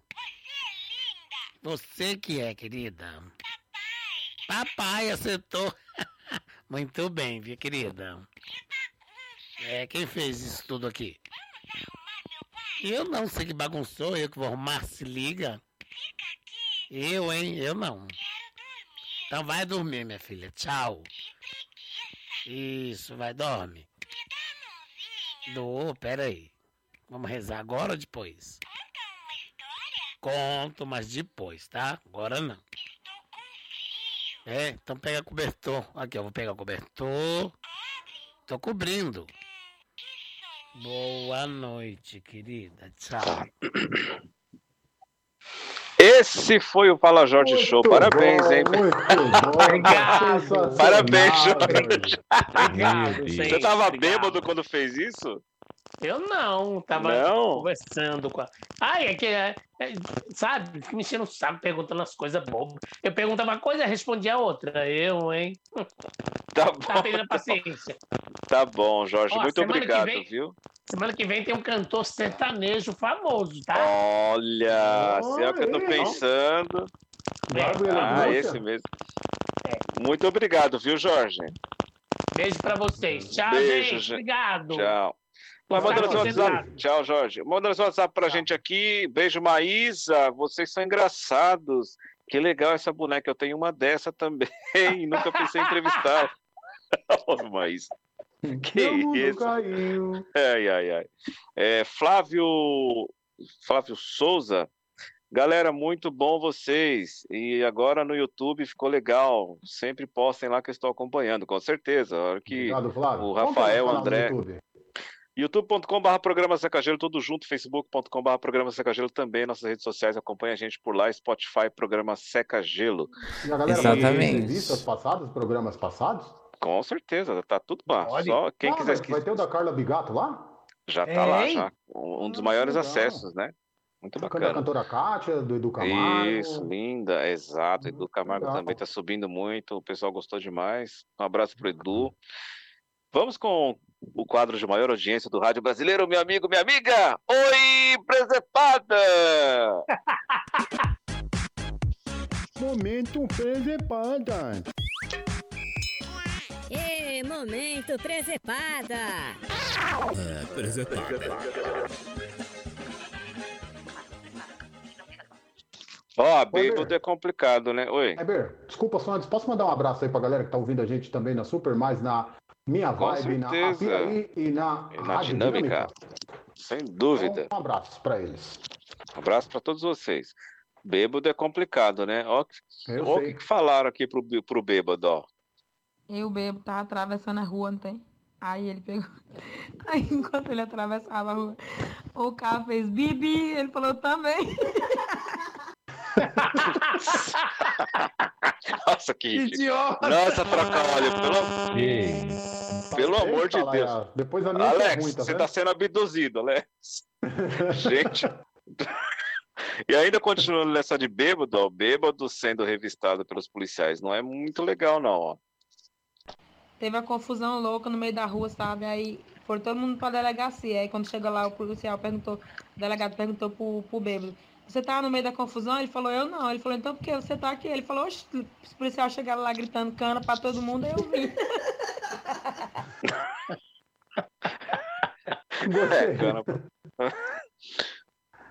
[SPEAKER 10] Você que é, querida. Papai acertou. <laughs> Muito bem, viu, querida? É, quem fez isso tudo aqui? Eu não sei que bagunçou, eu que vou arrumar, se liga. Eu, hein? Eu não. Então vai dormir, minha filha. Tchau. Isso, vai, dorme. Do, pera aí. Vamos rezar agora ou depois? Conto, mas depois, tá? Agora não. É, então pega cobertor. Aqui, eu vou pegar o cobertor. Tô cobrindo. Boa noite, querida. Tchau.
[SPEAKER 1] Esse foi o Fala Jorge Show. Parabéns, hein?
[SPEAKER 10] Obrigado.
[SPEAKER 1] Parabéns, Jorge.
[SPEAKER 10] Obrigado,
[SPEAKER 1] Você tava
[SPEAKER 10] obrigado.
[SPEAKER 1] bêbado quando fez isso?
[SPEAKER 10] Eu não, tava
[SPEAKER 1] Não?
[SPEAKER 10] conversando com a. Ai, é que, é, é, sabe, fica me enchendo o saco perguntando as coisas bobas. Eu perguntava uma coisa respondia a outra. Eu, hein? <laughs>
[SPEAKER 1] Tá
[SPEAKER 10] Tá perdendo a paciência.
[SPEAKER 1] Tá bom, Jorge.
[SPEAKER 10] Ó,
[SPEAKER 1] Muito obrigado,
[SPEAKER 10] vem-
[SPEAKER 1] viu?
[SPEAKER 10] Semana que vem tem um cantor sertanejo famoso, tá?
[SPEAKER 1] Olha, se é o que eu tô pensando.
[SPEAKER 10] E
[SPEAKER 1] Ah, esse mesmo. Muito obrigado, viu, Jorge?
[SPEAKER 10] Beijo pra vocês. Tchau,
[SPEAKER 1] Beijo,
[SPEAKER 10] gente. Obrigado.
[SPEAKER 1] Tchau. Vai mandando
[SPEAKER 10] ficar
[SPEAKER 1] seu WhatsApp. Tchau, Jorge. Mandando seu WhatsApp pra gente aqui. Beijo, Maísa. Vocês são engraçados. Que legal essa boneca. Eu tenho uma dessa também. <laughs> Nunca pensei em entrevistar. <laughs> Ô, Maísa. Que
[SPEAKER 5] Meu
[SPEAKER 1] isso?
[SPEAKER 5] caiu.
[SPEAKER 1] Ai, ai, ai. É, Flávio, Flávio Souza. Galera, muito bom vocês. E agora no YouTube ficou legal. Sempre postem lá que eu estou acompanhando, com certeza. A hora que
[SPEAKER 5] Obrigado, Flávio.
[SPEAKER 1] o Rafael, André. youtube.com.br programa Secagelo, tudo junto, facebook.com.br programa Secagelo também, nossas redes sociais, acompanha a gente por lá, Spotify, programa Secagelo.
[SPEAKER 5] E a galera
[SPEAKER 2] Exatamente.
[SPEAKER 5] entrevistas passadas, programas passados?
[SPEAKER 1] Com certeza, tá tudo lá. Só quem
[SPEAKER 5] Ah,
[SPEAKER 1] quiser
[SPEAKER 5] vai- Vai ter o da Carla Bigato lá?
[SPEAKER 1] já tá lá,
[SPEAKER 5] Hein?
[SPEAKER 1] já. Um, um dos
[SPEAKER 5] Ah,
[SPEAKER 1] maiores
[SPEAKER 5] legal.
[SPEAKER 1] acessos, né? Muito
[SPEAKER 5] Da
[SPEAKER 1] bacana.
[SPEAKER 5] cantora Kátia, do Edu Camargo.
[SPEAKER 1] Isso, linda, exato. Edu Camargo
[SPEAKER 5] legal.
[SPEAKER 1] também tá subindo muito, o pessoal gostou demais. Um abraço pro Edu. Vamos com o quadro de maior audiência do Rádio Brasileiro, meu amigo, minha amiga. Oi, presepada! <laughs>
[SPEAKER 11] Momento presepada.
[SPEAKER 12] E momento presepada.
[SPEAKER 11] É, presepada.
[SPEAKER 1] Ó, bêbado é complicado, né? Oi.
[SPEAKER 5] Eber, desculpa só antes, posso mandar um abraço aí pra galera que tá ouvindo a gente também na Super Mais, na Minha
[SPEAKER 1] Com
[SPEAKER 5] Vibe, na
[SPEAKER 1] certeza.
[SPEAKER 5] Apiaí e na,
[SPEAKER 1] E na
[SPEAKER 5] Rádio
[SPEAKER 1] dinâmica. Sem dúvida.
[SPEAKER 5] Então, um abraço pra eles.
[SPEAKER 1] Um abraço para todos vocês. Bêbado é complicado, né? Ó, o que, que falaram aqui pro, pro bêbado, ó.
[SPEAKER 13] Eu bebo, tava atravessando a rua, não tem? Aí ele pegou. <laughs> Aí enquanto ele atravessava a rua, o carro fez bibi, ele falou também. <laughs>
[SPEAKER 1] Nossa, que.
[SPEAKER 3] Idiota.
[SPEAKER 1] Nossa, troca óleo, pelo, pelo amor de Deus.
[SPEAKER 5] Depois a minha que
[SPEAKER 1] Alex,
[SPEAKER 5] ruim, tá
[SPEAKER 1] você
[SPEAKER 5] vendo?
[SPEAKER 1] tá sendo abduzido, Alex. <laughs> Gente. E ainda continuando nessa de bêbado, ó, bêbado sendo revistado pelos policiais. Não é muito legal, não, ó.
[SPEAKER 13] Teve uma confusão louca no meio da rua, sabe? Aí foi todo mundo pra delegacia. Aí quando chegou lá, o policial perguntou, o delegado perguntou pro, pro bêbado. Você tá no meio da confusão? Ele falou, eu não. Ele falou, então por que você tá aqui? Ele falou, oxe, os policiais chegaram lá gritando cana pra todo mundo, aí eu vim.
[SPEAKER 1] É, cara.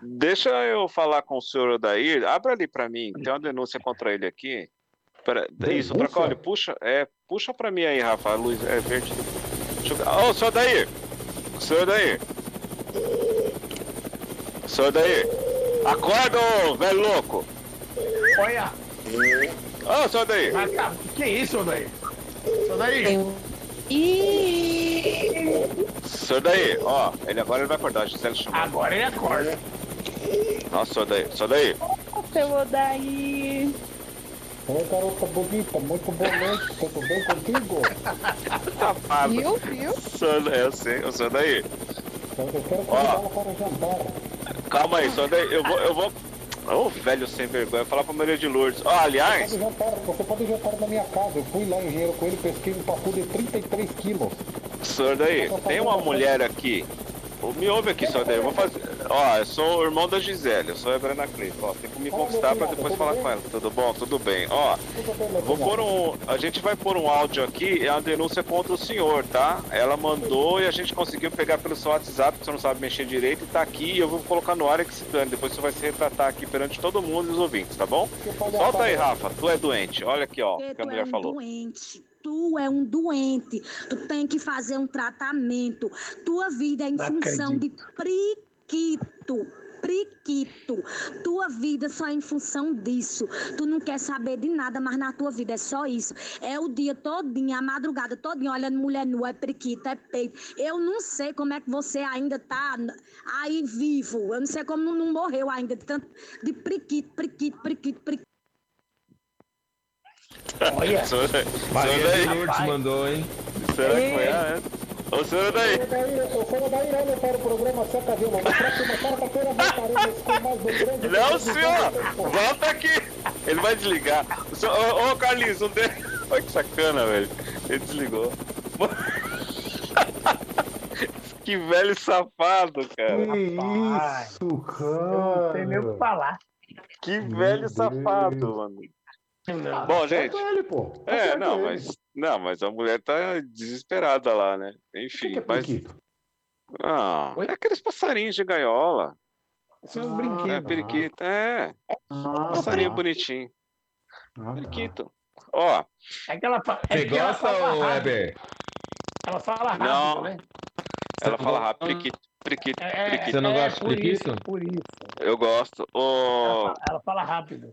[SPEAKER 1] Deixa eu falar com o senhor Odair. Abra ali pra mim. Tem uma denúncia contra ele aqui. Pera, isso,
[SPEAKER 5] Denúncia?
[SPEAKER 1] Tracoli, puxa, é, puxa pra mim aí, Rafa. A luz é verde. Deixa eu... Ô, senhor Odair! Senhor Odair! Senhor Odair! Acorda, ô, velho louco!
[SPEAKER 3] Olha.
[SPEAKER 1] Ô, senhor Odair!
[SPEAKER 3] Mas, cara, que isso, daí? Isso daí.
[SPEAKER 1] Senhor Odair, ó, ele agora ele vai acordar, a Gisele chamou.
[SPEAKER 3] Agora ele acorda.
[SPEAKER 1] Nossa, senhor Odair, senhor Odair.
[SPEAKER 7] Seu Odaí.
[SPEAKER 5] Oi, garota bonita, muito boa noite, tudo bem contigo?
[SPEAKER 1] Safado.
[SPEAKER 7] Viu, viu?
[SPEAKER 1] Senhor, eu sei, o senhor Odair.
[SPEAKER 5] Eu quero convidá-la para o jantar.
[SPEAKER 1] Calma aí, só daí, eu vou, eu vou. Ô, velho sem vergonha, falar pra Maria de Lourdes. Aliás,
[SPEAKER 5] Pode jantar, você pode jantar na minha casa. Eu fui lá, engenheiro coelho, pesquei um papo de 33 quilos.
[SPEAKER 1] senhor daí, tem uma mulher aqui. Me ouve aqui, senhor daí, eu vou fazer. Ó, eu sou o irmão da Gisele, eu sou a Brena Cleiton. Ó, tem que me conquistar pra depois falar com ela. Tudo bom? Tudo bem. Ó, vou pôr um. A gente vai pôr um áudio aqui, é uma denúncia contra o senhor, tá? Ela mandou e a gente conseguiu pegar pelo seu WhatsApp, que você não sabe mexer direito, e tá aqui, e eu vou colocar no ar que se dane. Depois você vai se retratar aqui perante todo mundo e os ouvintes, tá bom? Solta aí, Rafa, tu é doente. Olha aqui, ó, o que a
[SPEAKER 14] tu
[SPEAKER 1] mulher
[SPEAKER 14] é um
[SPEAKER 1] falou.
[SPEAKER 14] doente. Tu é um doente. Tu tem que fazer um tratamento. Tua vida é em
[SPEAKER 3] Não
[SPEAKER 14] função de priquito. Priquito. Tua vida só é em função disso. Tu não quer saber de nada, mas na tua vida é só isso. É o dia todinho, a madrugada todinha, olhando mulher nua, é priquito, é peito. Eu não sei como é que você ainda tá aí vivo. Eu não sei como não, morreu ainda de tanto de priquito, priquito, priquito, priquito.
[SPEAKER 3] Olha.
[SPEAKER 4] Maria Lourdes mandou, hein?
[SPEAKER 1] Será que foi? Ah, é? Ô, senhor daí.
[SPEAKER 5] O Daí Olha para o programa Seca Gelo. Na próxima quarta-feira voltaremos com mais do grande... <laughs>
[SPEAKER 1] Não, senhor! Volta aqui! Ele vai desligar. Senhor- Ô, ô, Carlinhos, não tem. <laughs> Olha que sacana, velho. Ele desligou. <laughs> que velho safado, cara.
[SPEAKER 3] Rapaz,
[SPEAKER 5] Isso,
[SPEAKER 3] Não
[SPEAKER 5] cara.
[SPEAKER 3] tem nem o que falar.
[SPEAKER 1] Que
[SPEAKER 5] Meu
[SPEAKER 1] velho
[SPEAKER 5] Deus.
[SPEAKER 1] safado, mano.
[SPEAKER 3] Não.
[SPEAKER 1] Bom, gente.
[SPEAKER 5] ele, pô.
[SPEAKER 1] É, não,
[SPEAKER 5] ele.
[SPEAKER 1] mas. Não, mas a mulher tá desesperada lá, né? Enfim,
[SPEAKER 5] que é
[SPEAKER 1] mas. Ah,
[SPEAKER 3] Oi?
[SPEAKER 1] é aqueles passarinhos de gaiola.
[SPEAKER 3] São os
[SPEAKER 5] Ah,
[SPEAKER 1] É,
[SPEAKER 3] brinquedos.
[SPEAKER 1] periquito. É,
[SPEAKER 5] Ah,
[SPEAKER 1] passarinho
[SPEAKER 5] tá.
[SPEAKER 1] bonitinho.
[SPEAKER 5] Ah, tá.
[SPEAKER 1] Periquito. Ó,
[SPEAKER 3] É que ela, fa- é
[SPEAKER 4] Você
[SPEAKER 3] ela
[SPEAKER 4] gosta,
[SPEAKER 3] fala
[SPEAKER 4] ô
[SPEAKER 3] rápido.
[SPEAKER 4] Weber?
[SPEAKER 3] Ela fala rápido,
[SPEAKER 1] Não.
[SPEAKER 3] né?
[SPEAKER 1] ela
[SPEAKER 4] Você
[SPEAKER 1] fala rápido. Periquito, periquito,
[SPEAKER 3] É,
[SPEAKER 1] periquito.
[SPEAKER 4] Você não
[SPEAKER 3] é,
[SPEAKER 4] gosta de
[SPEAKER 3] isso, por isso.
[SPEAKER 1] Eu gosto.
[SPEAKER 3] Ela,
[SPEAKER 1] Ô,
[SPEAKER 3] fala, ela fala rápido.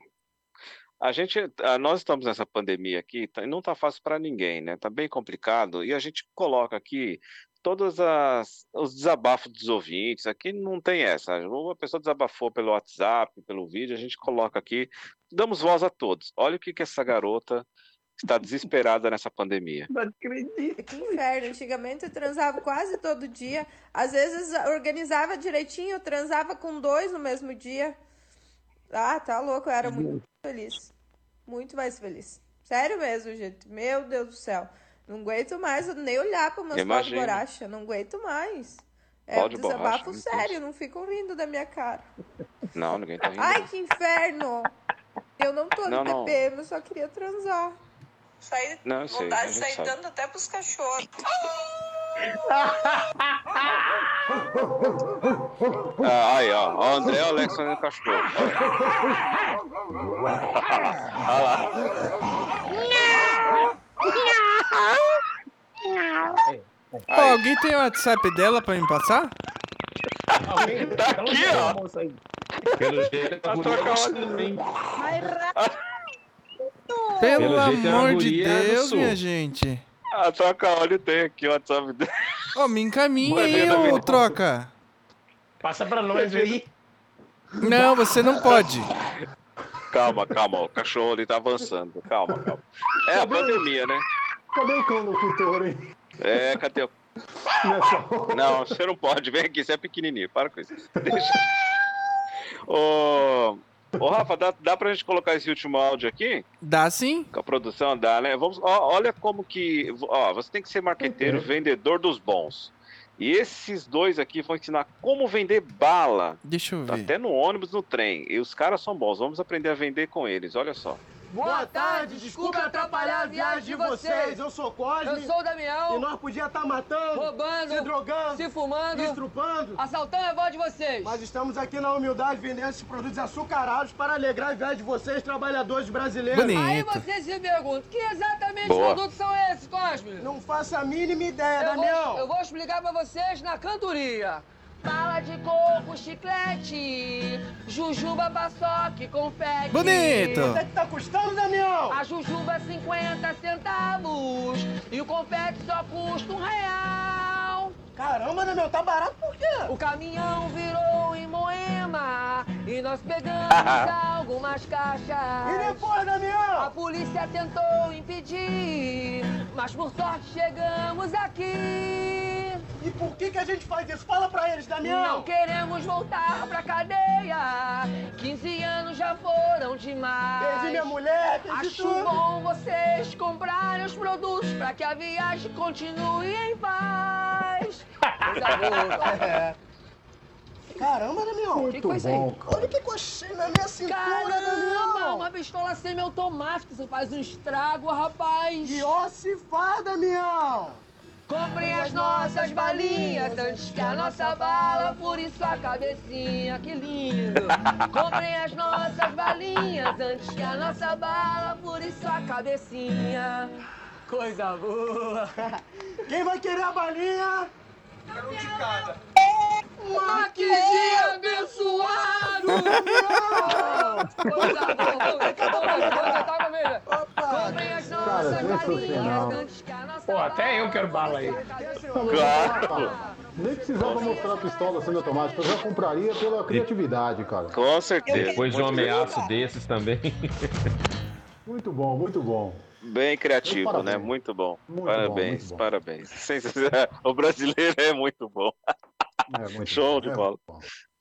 [SPEAKER 1] A gente, nós estamos nessa pandemia aqui, tá- e não está fácil para ninguém, né? Tá bem complicado e a gente coloca aqui todos as, os desabafos dos ouvintes. Aqui não tem essa. Uma pessoa desabafou pelo WhatsApp, pelo vídeo, a gente coloca aqui, damos voz a todos. Olha o que que essa garota está desesperada nessa pandemia. <laughs>
[SPEAKER 3] Não acredito.
[SPEAKER 15] Que inferno. Antigamente eu transava quase todo dia. Às vezes organizava direitinho, eu transava com dois no mesmo dia. Ah, tá louco, eu era muito feliz. Muito mais feliz. Sério mesmo, gente. Meu Deus do céu. Não aguento mais nem olhar para meus pau de borracha. Não aguento mais. É um
[SPEAKER 1] de borracha,
[SPEAKER 15] desabafo
[SPEAKER 1] meu
[SPEAKER 15] sério, não ficam rindo da minha cara.
[SPEAKER 1] Não, ninguém tá rindo.
[SPEAKER 15] Ai, que inferno! Eu não tô
[SPEAKER 1] Não,
[SPEAKER 15] no
[SPEAKER 1] não.
[SPEAKER 15] TPM, eu só queria transar. Sair,
[SPEAKER 1] Não, sei,
[SPEAKER 15] vontade de sair
[SPEAKER 1] sabe.
[SPEAKER 15] dando até pros cachorros. <laughs>
[SPEAKER 1] Ah, aí, ó. O André e o Alex fazendo cachorro. Olha lá.
[SPEAKER 2] Ó, alguém tem o WhatsApp dela pra me passar?
[SPEAKER 3] Alguém
[SPEAKER 1] Tá aqui, ó.
[SPEAKER 4] Pelo jeito, é
[SPEAKER 1] trocar?
[SPEAKER 7] Vai
[SPEAKER 2] Pelo,
[SPEAKER 4] Pelo jeito é uma
[SPEAKER 2] amor de
[SPEAKER 4] guria do
[SPEAKER 2] Deus,
[SPEAKER 4] sul.
[SPEAKER 2] minha gente.
[SPEAKER 1] Ah, troca óleo tem aqui o WhatsApp dele.
[SPEAKER 2] Ó, me encaminha aí, ô troca.
[SPEAKER 3] Passa pra nós aí.
[SPEAKER 2] Não, você não pode.
[SPEAKER 1] calma, calma. O cachorro ali tá avançando. Calma, calma. É a pandemia, né?
[SPEAKER 5] Cadê o cão locutor, hein?
[SPEAKER 1] É, cadê o. Não, você não pode. Vem aqui, você é pequenininho. Para com isso. Deixa. Ô, ô Rafa, dá, dá pra gente colocar esse último áudio aqui?
[SPEAKER 2] Dá sim.
[SPEAKER 1] Com a produção dá, né? Vamos, ó, olha como que. Ó, você tem que ser marqueteiro, vendedor dos bons. E esses dois aqui vão ensinar como vender bala.
[SPEAKER 2] Deixa eu ver.
[SPEAKER 1] Até no ônibus, no trem. E os caras são bons. Vamos aprender a vender com eles. Olha só.
[SPEAKER 16] Boa tarde, desculpa atrapalhar a viagem de vocês. Eu sou Cosme.
[SPEAKER 17] Eu sou o Damião.
[SPEAKER 16] E nós podíamos estar matando,
[SPEAKER 17] roubando,
[SPEAKER 16] se drogando,
[SPEAKER 17] se fumando,
[SPEAKER 16] estrupando,
[SPEAKER 17] assaltando a voz de vocês.
[SPEAKER 16] Mas estamos aqui na humildade vendendo esses produtos açucarados para alegrar a viagem de vocês, trabalhadores brasileiros.
[SPEAKER 2] Bonito.
[SPEAKER 17] Aí você se pergunta, que exatamente
[SPEAKER 1] Boa.
[SPEAKER 17] produtos são esses, Cosme?
[SPEAKER 16] Não faço a mínima ideia,
[SPEAKER 17] Eu
[SPEAKER 16] Damião.
[SPEAKER 17] vou, eu vou explicar pra vocês na cantoria. Bala de coco, chiclete, jujuba, paçoque, confete.
[SPEAKER 2] Bonito.
[SPEAKER 16] Quanto é que tá custando, Damião?
[SPEAKER 17] A jujuba 50 centavos e o confete só custa um real.
[SPEAKER 16] Caramba, Damião, tá barato por quê?
[SPEAKER 17] O caminhão virou em Moema e nós pegamos <laughs> algumas caixas.
[SPEAKER 16] E depois, Damião?
[SPEAKER 17] A polícia tentou impedir, mas por sorte chegamos aqui.
[SPEAKER 16] E por que que a gente faz isso? Fala pra eles, Damião.
[SPEAKER 17] Não queremos voltar pra cadeia. 15 anos já foram demais.
[SPEAKER 16] Perdi minha mulher, perdi
[SPEAKER 17] Acho
[SPEAKER 16] tudo.
[SPEAKER 17] bom vocês comprarem os produtos pra que a viagem continue em paz. Coisa boa. <laughs>
[SPEAKER 16] É. Caramba, Damião.
[SPEAKER 17] Que coisa aí?
[SPEAKER 16] Olha que coxinha na minha cintura,
[SPEAKER 17] Caramba,
[SPEAKER 16] Damião.
[SPEAKER 17] uma pistola semiautomática, você faz um estrago, rapaz.
[SPEAKER 16] E ó, se fá, Damião.
[SPEAKER 17] Comprem as nossas balinhas antes que a nossa bala fure sua cabecinha, que lindo. Comprem as nossas balinhas antes que a nossa bala fure sua cabecinha. Coisa boa.
[SPEAKER 16] Quem vai querer a balinha?
[SPEAKER 17] Um de cada. Maquizinho abençoado! <laughs> Coisa boa, coisa tá comendo. Comprem as nossas
[SPEAKER 5] sensacional.
[SPEAKER 3] Pô, até eu quero bala aí.
[SPEAKER 1] Claro.
[SPEAKER 5] Nem precisava mostrar a pistola semiautomática, eu já compraria pela criatividade, cara.
[SPEAKER 1] Com certeza.
[SPEAKER 4] Depois de um ameaço desses também. <laughs>
[SPEAKER 5] Muito bom, muito bom.
[SPEAKER 1] Bem criativo, né? Muito bom.
[SPEAKER 5] Muito
[SPEAKER 1] parabéns,
[SPEAKER 5] bom,
[SPEAKER 1] parabéns. <laughs> O brasileiro é muito bom.
[SPEAKER 5] É, muito
[SPEAKER 1] Show
[SPEAKER 5] bom,
[SPEAKER 1] de
[SPEAKER 5] é
[SPEAKER 1] bola.
[SPEAKER 5] muito bom.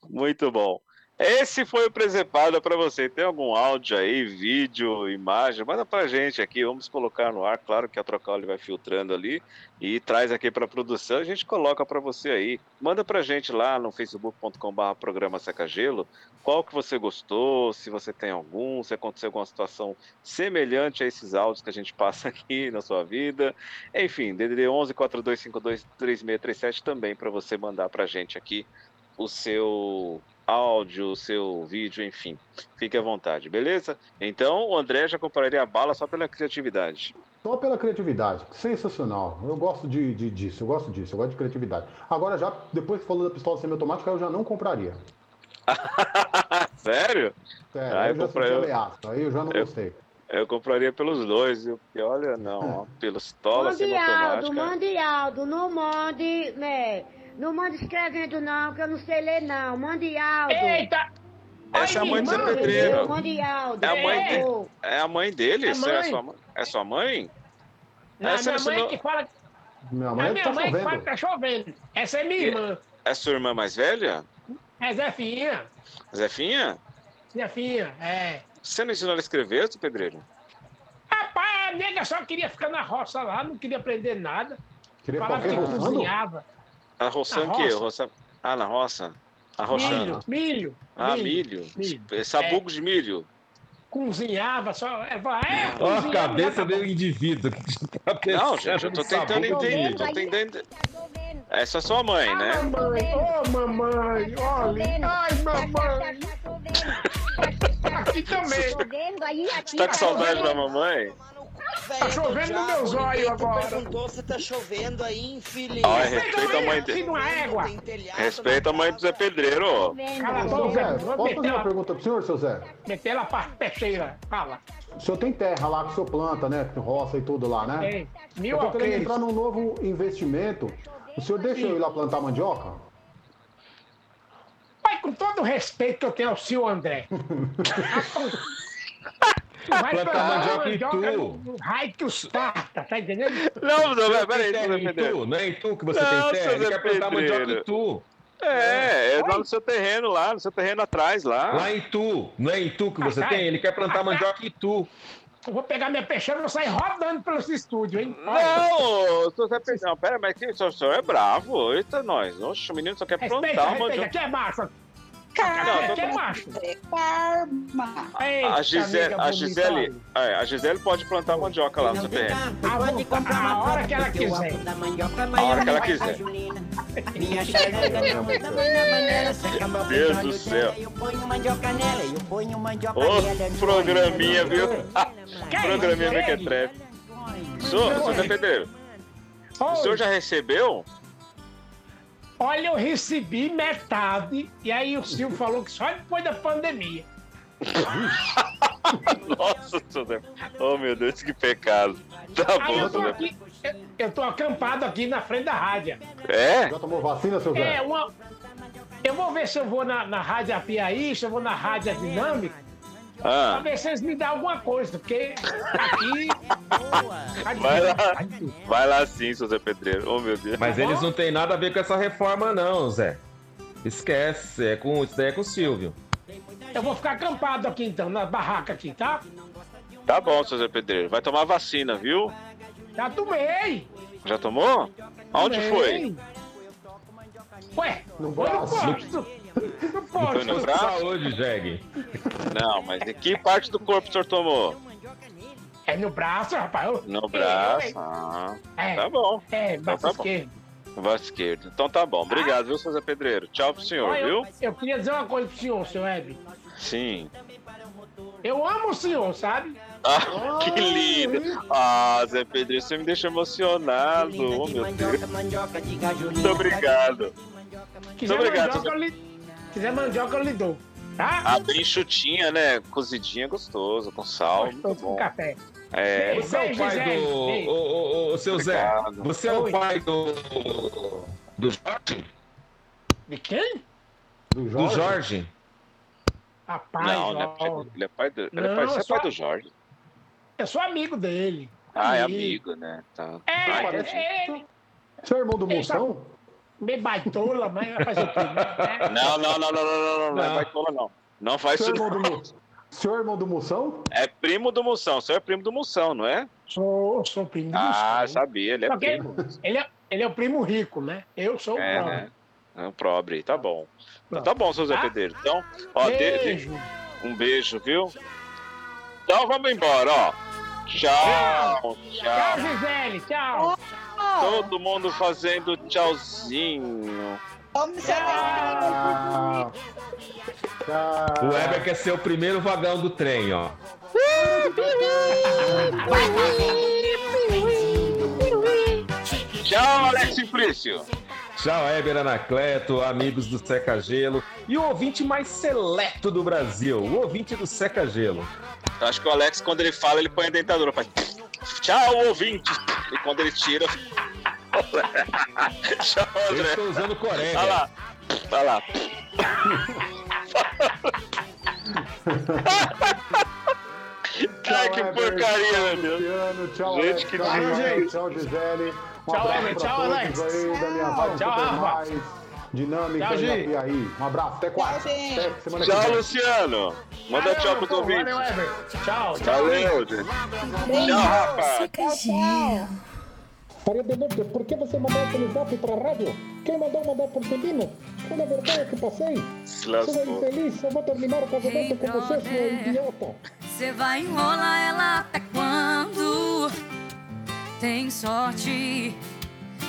[SPEAKER 1] Muito bom. Esse foi o Presepada para você. Tem algum áudio aí, vídeo, imagem? Manda pra gente aqui, vamos colocar no ar. Claro que a Trocal vai filtrando ali e traz aqui para produção. A gente coloca para você aí. Manda pra gente lá no facebook.com/barra programa Seca Gelo. Qual que você gostou? Se você tem algum, se aconteceu alguma situação semelhante a esses áudios que a gente passa <laughs> aqui na sua vida. Enfim, DDD 11 4252 3637 também para você mandar pra gente aqui o seu áudio, o seu vídeo, enfim. Fique à vontade, beleza? Então, o André já compraria a bala só pela criatividade.
[SPEAKER 5] Só pela criatividade. Sensacional. Eu gosto de, de- disso, eu gosto disso, eu gosto de criatividade. Agora, já depois que falou da pistola semiautomática, eu já não compraria. <laughs>
[SPEAKER 1] Sério?
[SPEAKER 5] Sério,
[SPEAKER 1] Ah,
[SPEAKER 5] aí
[SPEAKER 1] eu
[SPEAKER 5] eu já ameaça, aí eu já não
[SPEAKER 1] eu-
[SPEAKER 5] gostei.
[SPEAKER 1] Eu compraria pelos dois, viu? Porque olha, não, <laughs> ó, pela pistola
[SPEAKER 18] Mande Aldo, mande Aldo, não mande, né? Não mande escrevendo não, que eu não sei ler não. Mande Aldo.
[SPEAKER 3] Eita!
[SPEAKER 1] Essa é a mãe do Zé Pedreiro.
[SPEAKER 18] Mande Aldo.
[SPEAKER 1] É a mãe,
[SPEAKER 18] por
[SPEAKER 1] de... é a mãe dele?
[SPEAKER 3] É
[SPEAKER 1] É, a
[SPEAKER 3] mãe.
[SPEAKER 1] sua mãe? É sua mãe?
[SPEAKER 3] Não,
[SPEAKER 1] Essa
[SPEAKER 3] minha
[SPEAKER 1] é
[SPEAKER 3] mãe
[SPEAKER 1] sua-
[SPEAKER 3] que fala.
[SPEAKER 5] Minha
[SPEAKER 3] É
[SPEAKER 5] mãe
[SPEAKER 3] minha
[SPEAKER 5] tá
[SPEAKER 3] mãe que fala
[SPEAKER 5] chovendo.
[SPEAKER 3] que tá chovendo. Essa é minha
[SPEAKER 1] E-
[SPEAKER 3] irmã.
[SPEAKER 1] É sua irmã mais velha?
[SPEAKER 3] É Zefinha.
[SPEAKER 1] Zefinha?
[SPEAKER 3] Zefinha, é.
[SPEAKER 1] Você não ensinou ela a escrever, seu pedreiro?
[SPEAKER 3] Rapaz, a nega só queria ficar na roça lá, não queria aprender nada.
[SPEAKER 5] Queria
[SPEAKER 3] Falava que cozinhava.
[SPEAKER 1] A o quê?
[SPEAKER 3] roça.
[SPEAKER 1] Roça... Ah, na roça? A
[SPEAKER 3] Milho,
[SPEAKER 1] roçando.
[SPEAKER 3] milho.
[SPEAKER 1] Ah, milho. Sabugo de milho.
[SPEAKER 3] Cozinhava, só. É, vai, é,
[SPEAKER 4] Ó a cabeça
[SPEAKER 3] já
[SPEAKER 4] do indivíduo. <laughs> Tá
[SPEAKER 1] Não, gente, eu tô tentando entender.
[SPEAKER 4] milho.
[SPEAKER 1] Tô tentando... Essa é sua mãe, né?
[SPEAKER 3] Mamãe, ô mamãe, olha. Ai, mamãe. Aqui também.
[SPEAKER 1] Você tá com saudade da mamãe?
[SPEAKER 3] Tá chovendo no meu zóio agora.
[SPEAKER 19] perguntou se tá chovendo aí, infeliz.
[SPEAKER 1] Olha, respeita a mãe dele. Respeita a mãe do Zé Pedreiro, ó.
[SPEAKER 3] Cala a boca,
[SPEAKER 5] posso fazer uma pergunta pro senhor, seu Zé?
[SPEAKER 3] meter ela pra peixeira. Fala.
[SPEAKER 5] O senhor tem terra lá que o senhor planta, né? Com roça e tudo lá, né?
[SPEAKER 3] Tem. Mil
[SPEAKER 5] eu tô querendo entrar num novo investimento. O senhor deixa eu ir lá plantar mandioca?
[SPEAKER 3] Pai, com todo o respeito que eu tenho ao senhor André. <laughs> Tu vai
[SPEAKER 4] Plantar
[SPEAKER 3] plantar
[SPEAKER 4] mandioca em tu.
[SPEAKER 3] no- raio que os parta, tá entendendo?
[SPEAKER 1] Não,
[SPEAKER 4] Você
[SPEAKER 1] não, peraí,
[SPEAKER 4] em
[SPEAKER 1] Pedreiro.
[SPEAKER 4] tu, não é em tu que você
[SPEAKER 1] Não,
[SPEAKER 4] tem terra, ele quer plantar mandioca em tu.
[SPEAKER 1] É, é lá no seu terreno, lá, no seu terreno atrás, lá.
[SPEAKER 4] Lá em tu, não é em tu que você tem, ele quer plantar mandioca em tu.
[SPEAKER 3] Eu vou pegar minha peixeira e vou sair rodando pelo estúdio, hein?
[SPEAKER 1] Não, Zé Pedreiro, não, pera, mas que, o senhor, é bravo, eita nós. Oxe, o menino só quer
[SPEAKER 3] Respeita,
[SPEAKER 1] plantar uma mandioca.
[SPEAKER 3] aqui é macho.
[SPEAKER 1] Não,
[SPEAKER 3] é.
[SPEAKER 7] Karma.
[SPEAKER 3] Eita,
[SPEAKER 1] A Gisele, a Gisele, é, a Gisele pode plantar mandioca lá no seu terreno.
[SPEAKER 3] Ah, vou- a hora que ela quiser.
[SPEAKER 1] A hora que ela quiser. Meu Deus do céu. Ô, programinha, viu? <laughs> programinha Mequetrefe. Senhor Zé Pedreiro, o senhor já recebeu?
[SPEAKER 3] Olha, eu recebi metade, e aí o Silvio <laughs> falou que só depois da pandemia.
[SPEAKER 1] Nossa, Zé. Oh, meu Deus, que pecado. Tá
[SPEAKER 3] Aí
[SPEAKER 1] bom,
[SPEAKER 3] eu tô aqui, eu, tô acampado aqui na frente da rádio.
[SPEAKER 1] É?
[SPEAKER 5] Já tomou vacina, seu Zé?
[SPEAKER 3] É, uma. Eu vou ver se eu vou na, na Rádio Apiaí, se eu vou na Rádio Dinâmica, pra
[SPEAKER 1] Ah,
[SPEAKER 3] ver se eles me dão alguma coisa, porque aqui.
[SPEAKER 1] vai lá. Vai lá sim, seu Zé Pedreiro. Oh, meu Deus.
[SPEAKER 4] Mas eles não têm nada a ver com essa reforma, não, Zé. Esquece, é com, isso daí é com o Silvio.
[SPEAKER 3] Eu vou ficar acampado aqui então, na barraca aqui, tá?
[SPEAKER 1] Tá bom, seu Zé Pedreiro. Vai tomar vacina, viu?
[SPEAKER 3] Já tomei!
[SPEAKER 1] Já tomou? Aonde
[SPEAKER 3] Tomei.
[SPEAKER 1] foi?
[SPEAKER 3] Ué, não foi no posto. Posto.
[SPEAKER 1] no braço?
[SPEAKER 4] Saúde, Jeg.
[SPEAKER 1] Não, mas em que parte do corpo o senhor tomou?
[SPEAKER 3] É no braço, rapaz.
[SPEAKER 1] No braço?
[SPEAKER 3] eu-
[SPEAKER 1] Ah,
[SPEAKER 3] É.
[SPEAKER 1] tá bom.
[SPEAKER 3] É,
[SPEAKER 1] Então
[SPEAKER 3] braço
[SPEAKER 1] tá bom.
[SPEAKER 3] esquerdo.
[SPEAKER 1] Braço esquerdo. Então tá bom. Obrigado, viu, seu Zé Pedreiro? Tchau pro senhor, viu?
[SPEAKER 3] eu, eu queria dizer uma coisa pro senhor, seu Hebe.
[SPEAKER 1] Sim.
[SPEAKER 3] Eu amo o senhor, sabe?
[SPEAKER 1] Ah, <laughs> que lindo! Ah, Zé Pedreiro, você me deixa emocionado. Oh, meu Deus. Muito obrigado. Muito obrigado.
[SPEAKER 3] Quiser mandioca, eu lhe dou. Tá?
[SPEAKER 1] Ah, bem chutinha, né? Cozidinha gostoso, com sal. Muito
[SPEAKER 3] Gostoso com
[SPEAKER 1] bom.
[SPEAKER 3] café.
[SPEAKER 1] É.
[SPEAKER 4] Você é o pai
[SPEAKER 3] Gisele,
[SPEAKER 4] do.
[SPEAKER 3] ei.
[SPEAKER 4] Ô, ô, ô, seu Zé,
[SPEAKER 1] Obrigado.
[SPEAKER 4] você é o
[SPEAKER 3] Oi.
[SPEAKER 4] pai do. Do Jorge?
[SPEAKER 3] De quem?
[SPEAKER 5] Do
[SPEAKER 4] Do Jorge?
[SPEAKER 3] Rapaz,
[SPEAKER 1] Não, ele é pai,
[SPEAKER 3] ó,
[SPEAKER 1] do- ele é pai do, ele é
[SPEAKER 3] Não,
[SPEAKER 1] pai, você é
[SPEAKER 3] só-
[SPEAKER 1] pai do Jorge.
[SPEAKER 3] eu sou amigo dele.
[SPEAKER 1] Ah, é amigo, né? Tá.
[SPEAKER 3] É,
[SPEAKER 1] Ah,
[SPEAKER 3] é, é,
[SPEAKER 5] Seu irmão do Moção?
[SPEAKER 3] Meio baitola, mas vai fazer o quê? né? <laughs>
[SPEAKER 1] Não, não, não, não, não, não, não, não, é
[SPEAKER 4] Não.
[SPEAKER 1] baitola, não. Não faz
[SPEAKER 5] Seu
[SPEAKER 1] isso,
[SPEAKER 5] irmão
[SPEAKER 1] não.
[SPEAKER 5] do. Seu irmão do Moção?
[SPEAKER 1] É primo do Moção, o senhor é primo do Moção, não é?
[SPEAKER 3] Sou, sou primo do
[SPEAKER 1] Ah,
[SPEAKER 3] Gustavo.
[SPEAKER 1] sabia, ele é
[SPEAKER 3] Só que
[SPEAKER 1] primo.
[SPEAKER 3] ele, é, ele é o primo rico, né? Eu sou o
[SPEAKER 1] É,
[SPEAKER 3] pobre.
[SPEAKER 1] né? É um pobre, tá bom. Então tá bom, seu Zé
[SPEAKER 3] Tá?
[SPEAKER 1] Pedreiro. Então, ó, de- de-
[SPEAKER 3] Beijo.
[SPEAKER 1] um beijo, viu? Então vamos embora, ó. Tchau,
[SPEAKER 3] Tchau,
[SPEAKER 1] tchau.
[SPEAKER 3] Gisele. Tchau.
[SPEAKER 1] Todo mundo fazendo tchauzinho.
[SPEAKER 7] Vamos ser
[SPEAKER 5] Tchau. Tchau.
[SPEAKER 4] O Weber quer ser o primeiro vagão do trem, ó.
[SPEAKER 1] Tchau, Alex Simplício.
[SPEAKER 4] Tchau, Weber Anacleto, amigos do Seca Gelo. E o ouvinte mais seleto do Brasil, o ouvinte do Seca Gelo.
[SPEAKER 1] Eu acho que o Alex, quando ele fala, ele põe a dentadura. Faz... Tchau, ouvinte. E quando ele tira. Tchau, <laughs>
[SPEAKER 4] Eu estou usando Coreia.
[SPEAKER 1] Olha lá. Olha lá. <laughs> Ai, que porcaria,
[SPEAKER 5] tchau,
[SPEAKER 1] meu Deus.
[SPEAKER 5] Tchau,
[SPEAKER 1] Gente,
[SPEAKER 5] Alex,
[SPEAKER 1] que
[SPEAKER 5] tchau. Rafael, tchau, Gisele. Um
[SPEAKER 3] Tchau,
[SPEAKER 5] pra
[SPEAKER 3] tchau, Alex.
[SPEAKER 5] aí
[SPEAKER 3] Tchau, Rafa.
[SPEAKER 5] Dinâmica
[SPEAKER 3] Tchau,
[SPEAKER 5] e aí. Um abraço, até quarta.
[SPEAKER 7] gente.
[SPEAKER 5] Até semana que
[SPEAKER 1] Tchau,
[SPEAKER 5] vem.
[SPEAKER 1] Luciano. Manda
[SPEAKER 3] Valeu,
[SPEAKER 1] tchau pros
[SPEAKER 3] pô,
[SPEAKER 1] ouvintes.
[SPEAKER 3] Valeu. Tchau. Tchau.
[SPEAKER 1] Valeu, gente. Tchau, Rafa.
[SPEAKER 20] Maria Benedito, por que você mandou aquele zap pra rádio? Quem mandou mandar por? Foi na vergonha que passei.
[SPEAKER 1] Se lascou.
[SPEAKER 20] infeliz, eu vou terminar o casamento com você, seu idiota.
[SPEAKER 21] Você vai enrolar ela até quando? Tem sorte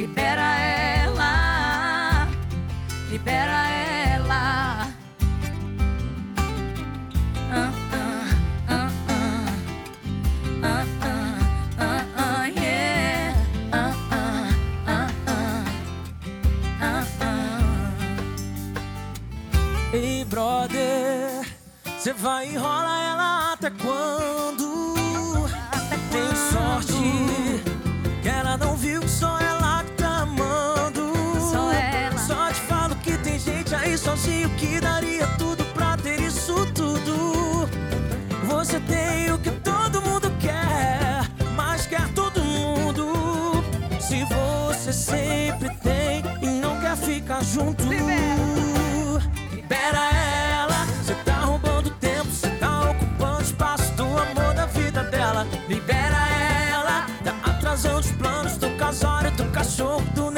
[SPEAKER 21] Libera ela, libera ela. Ah, ah, ah, ah. Ah, ah, ah, ah, yeah. Ah, ah, ah, ah. Ah, ah.
[SPEAKER 22] Ei, brother, você vai enrolar ela até quando? Sempre tem e não quer ficar junto. Libera ela, cê tá roubando tempo, cê tá ocupando espaço do amor da vida dela. Libera ela, tá atrasando os planos do casório, do cachorro, do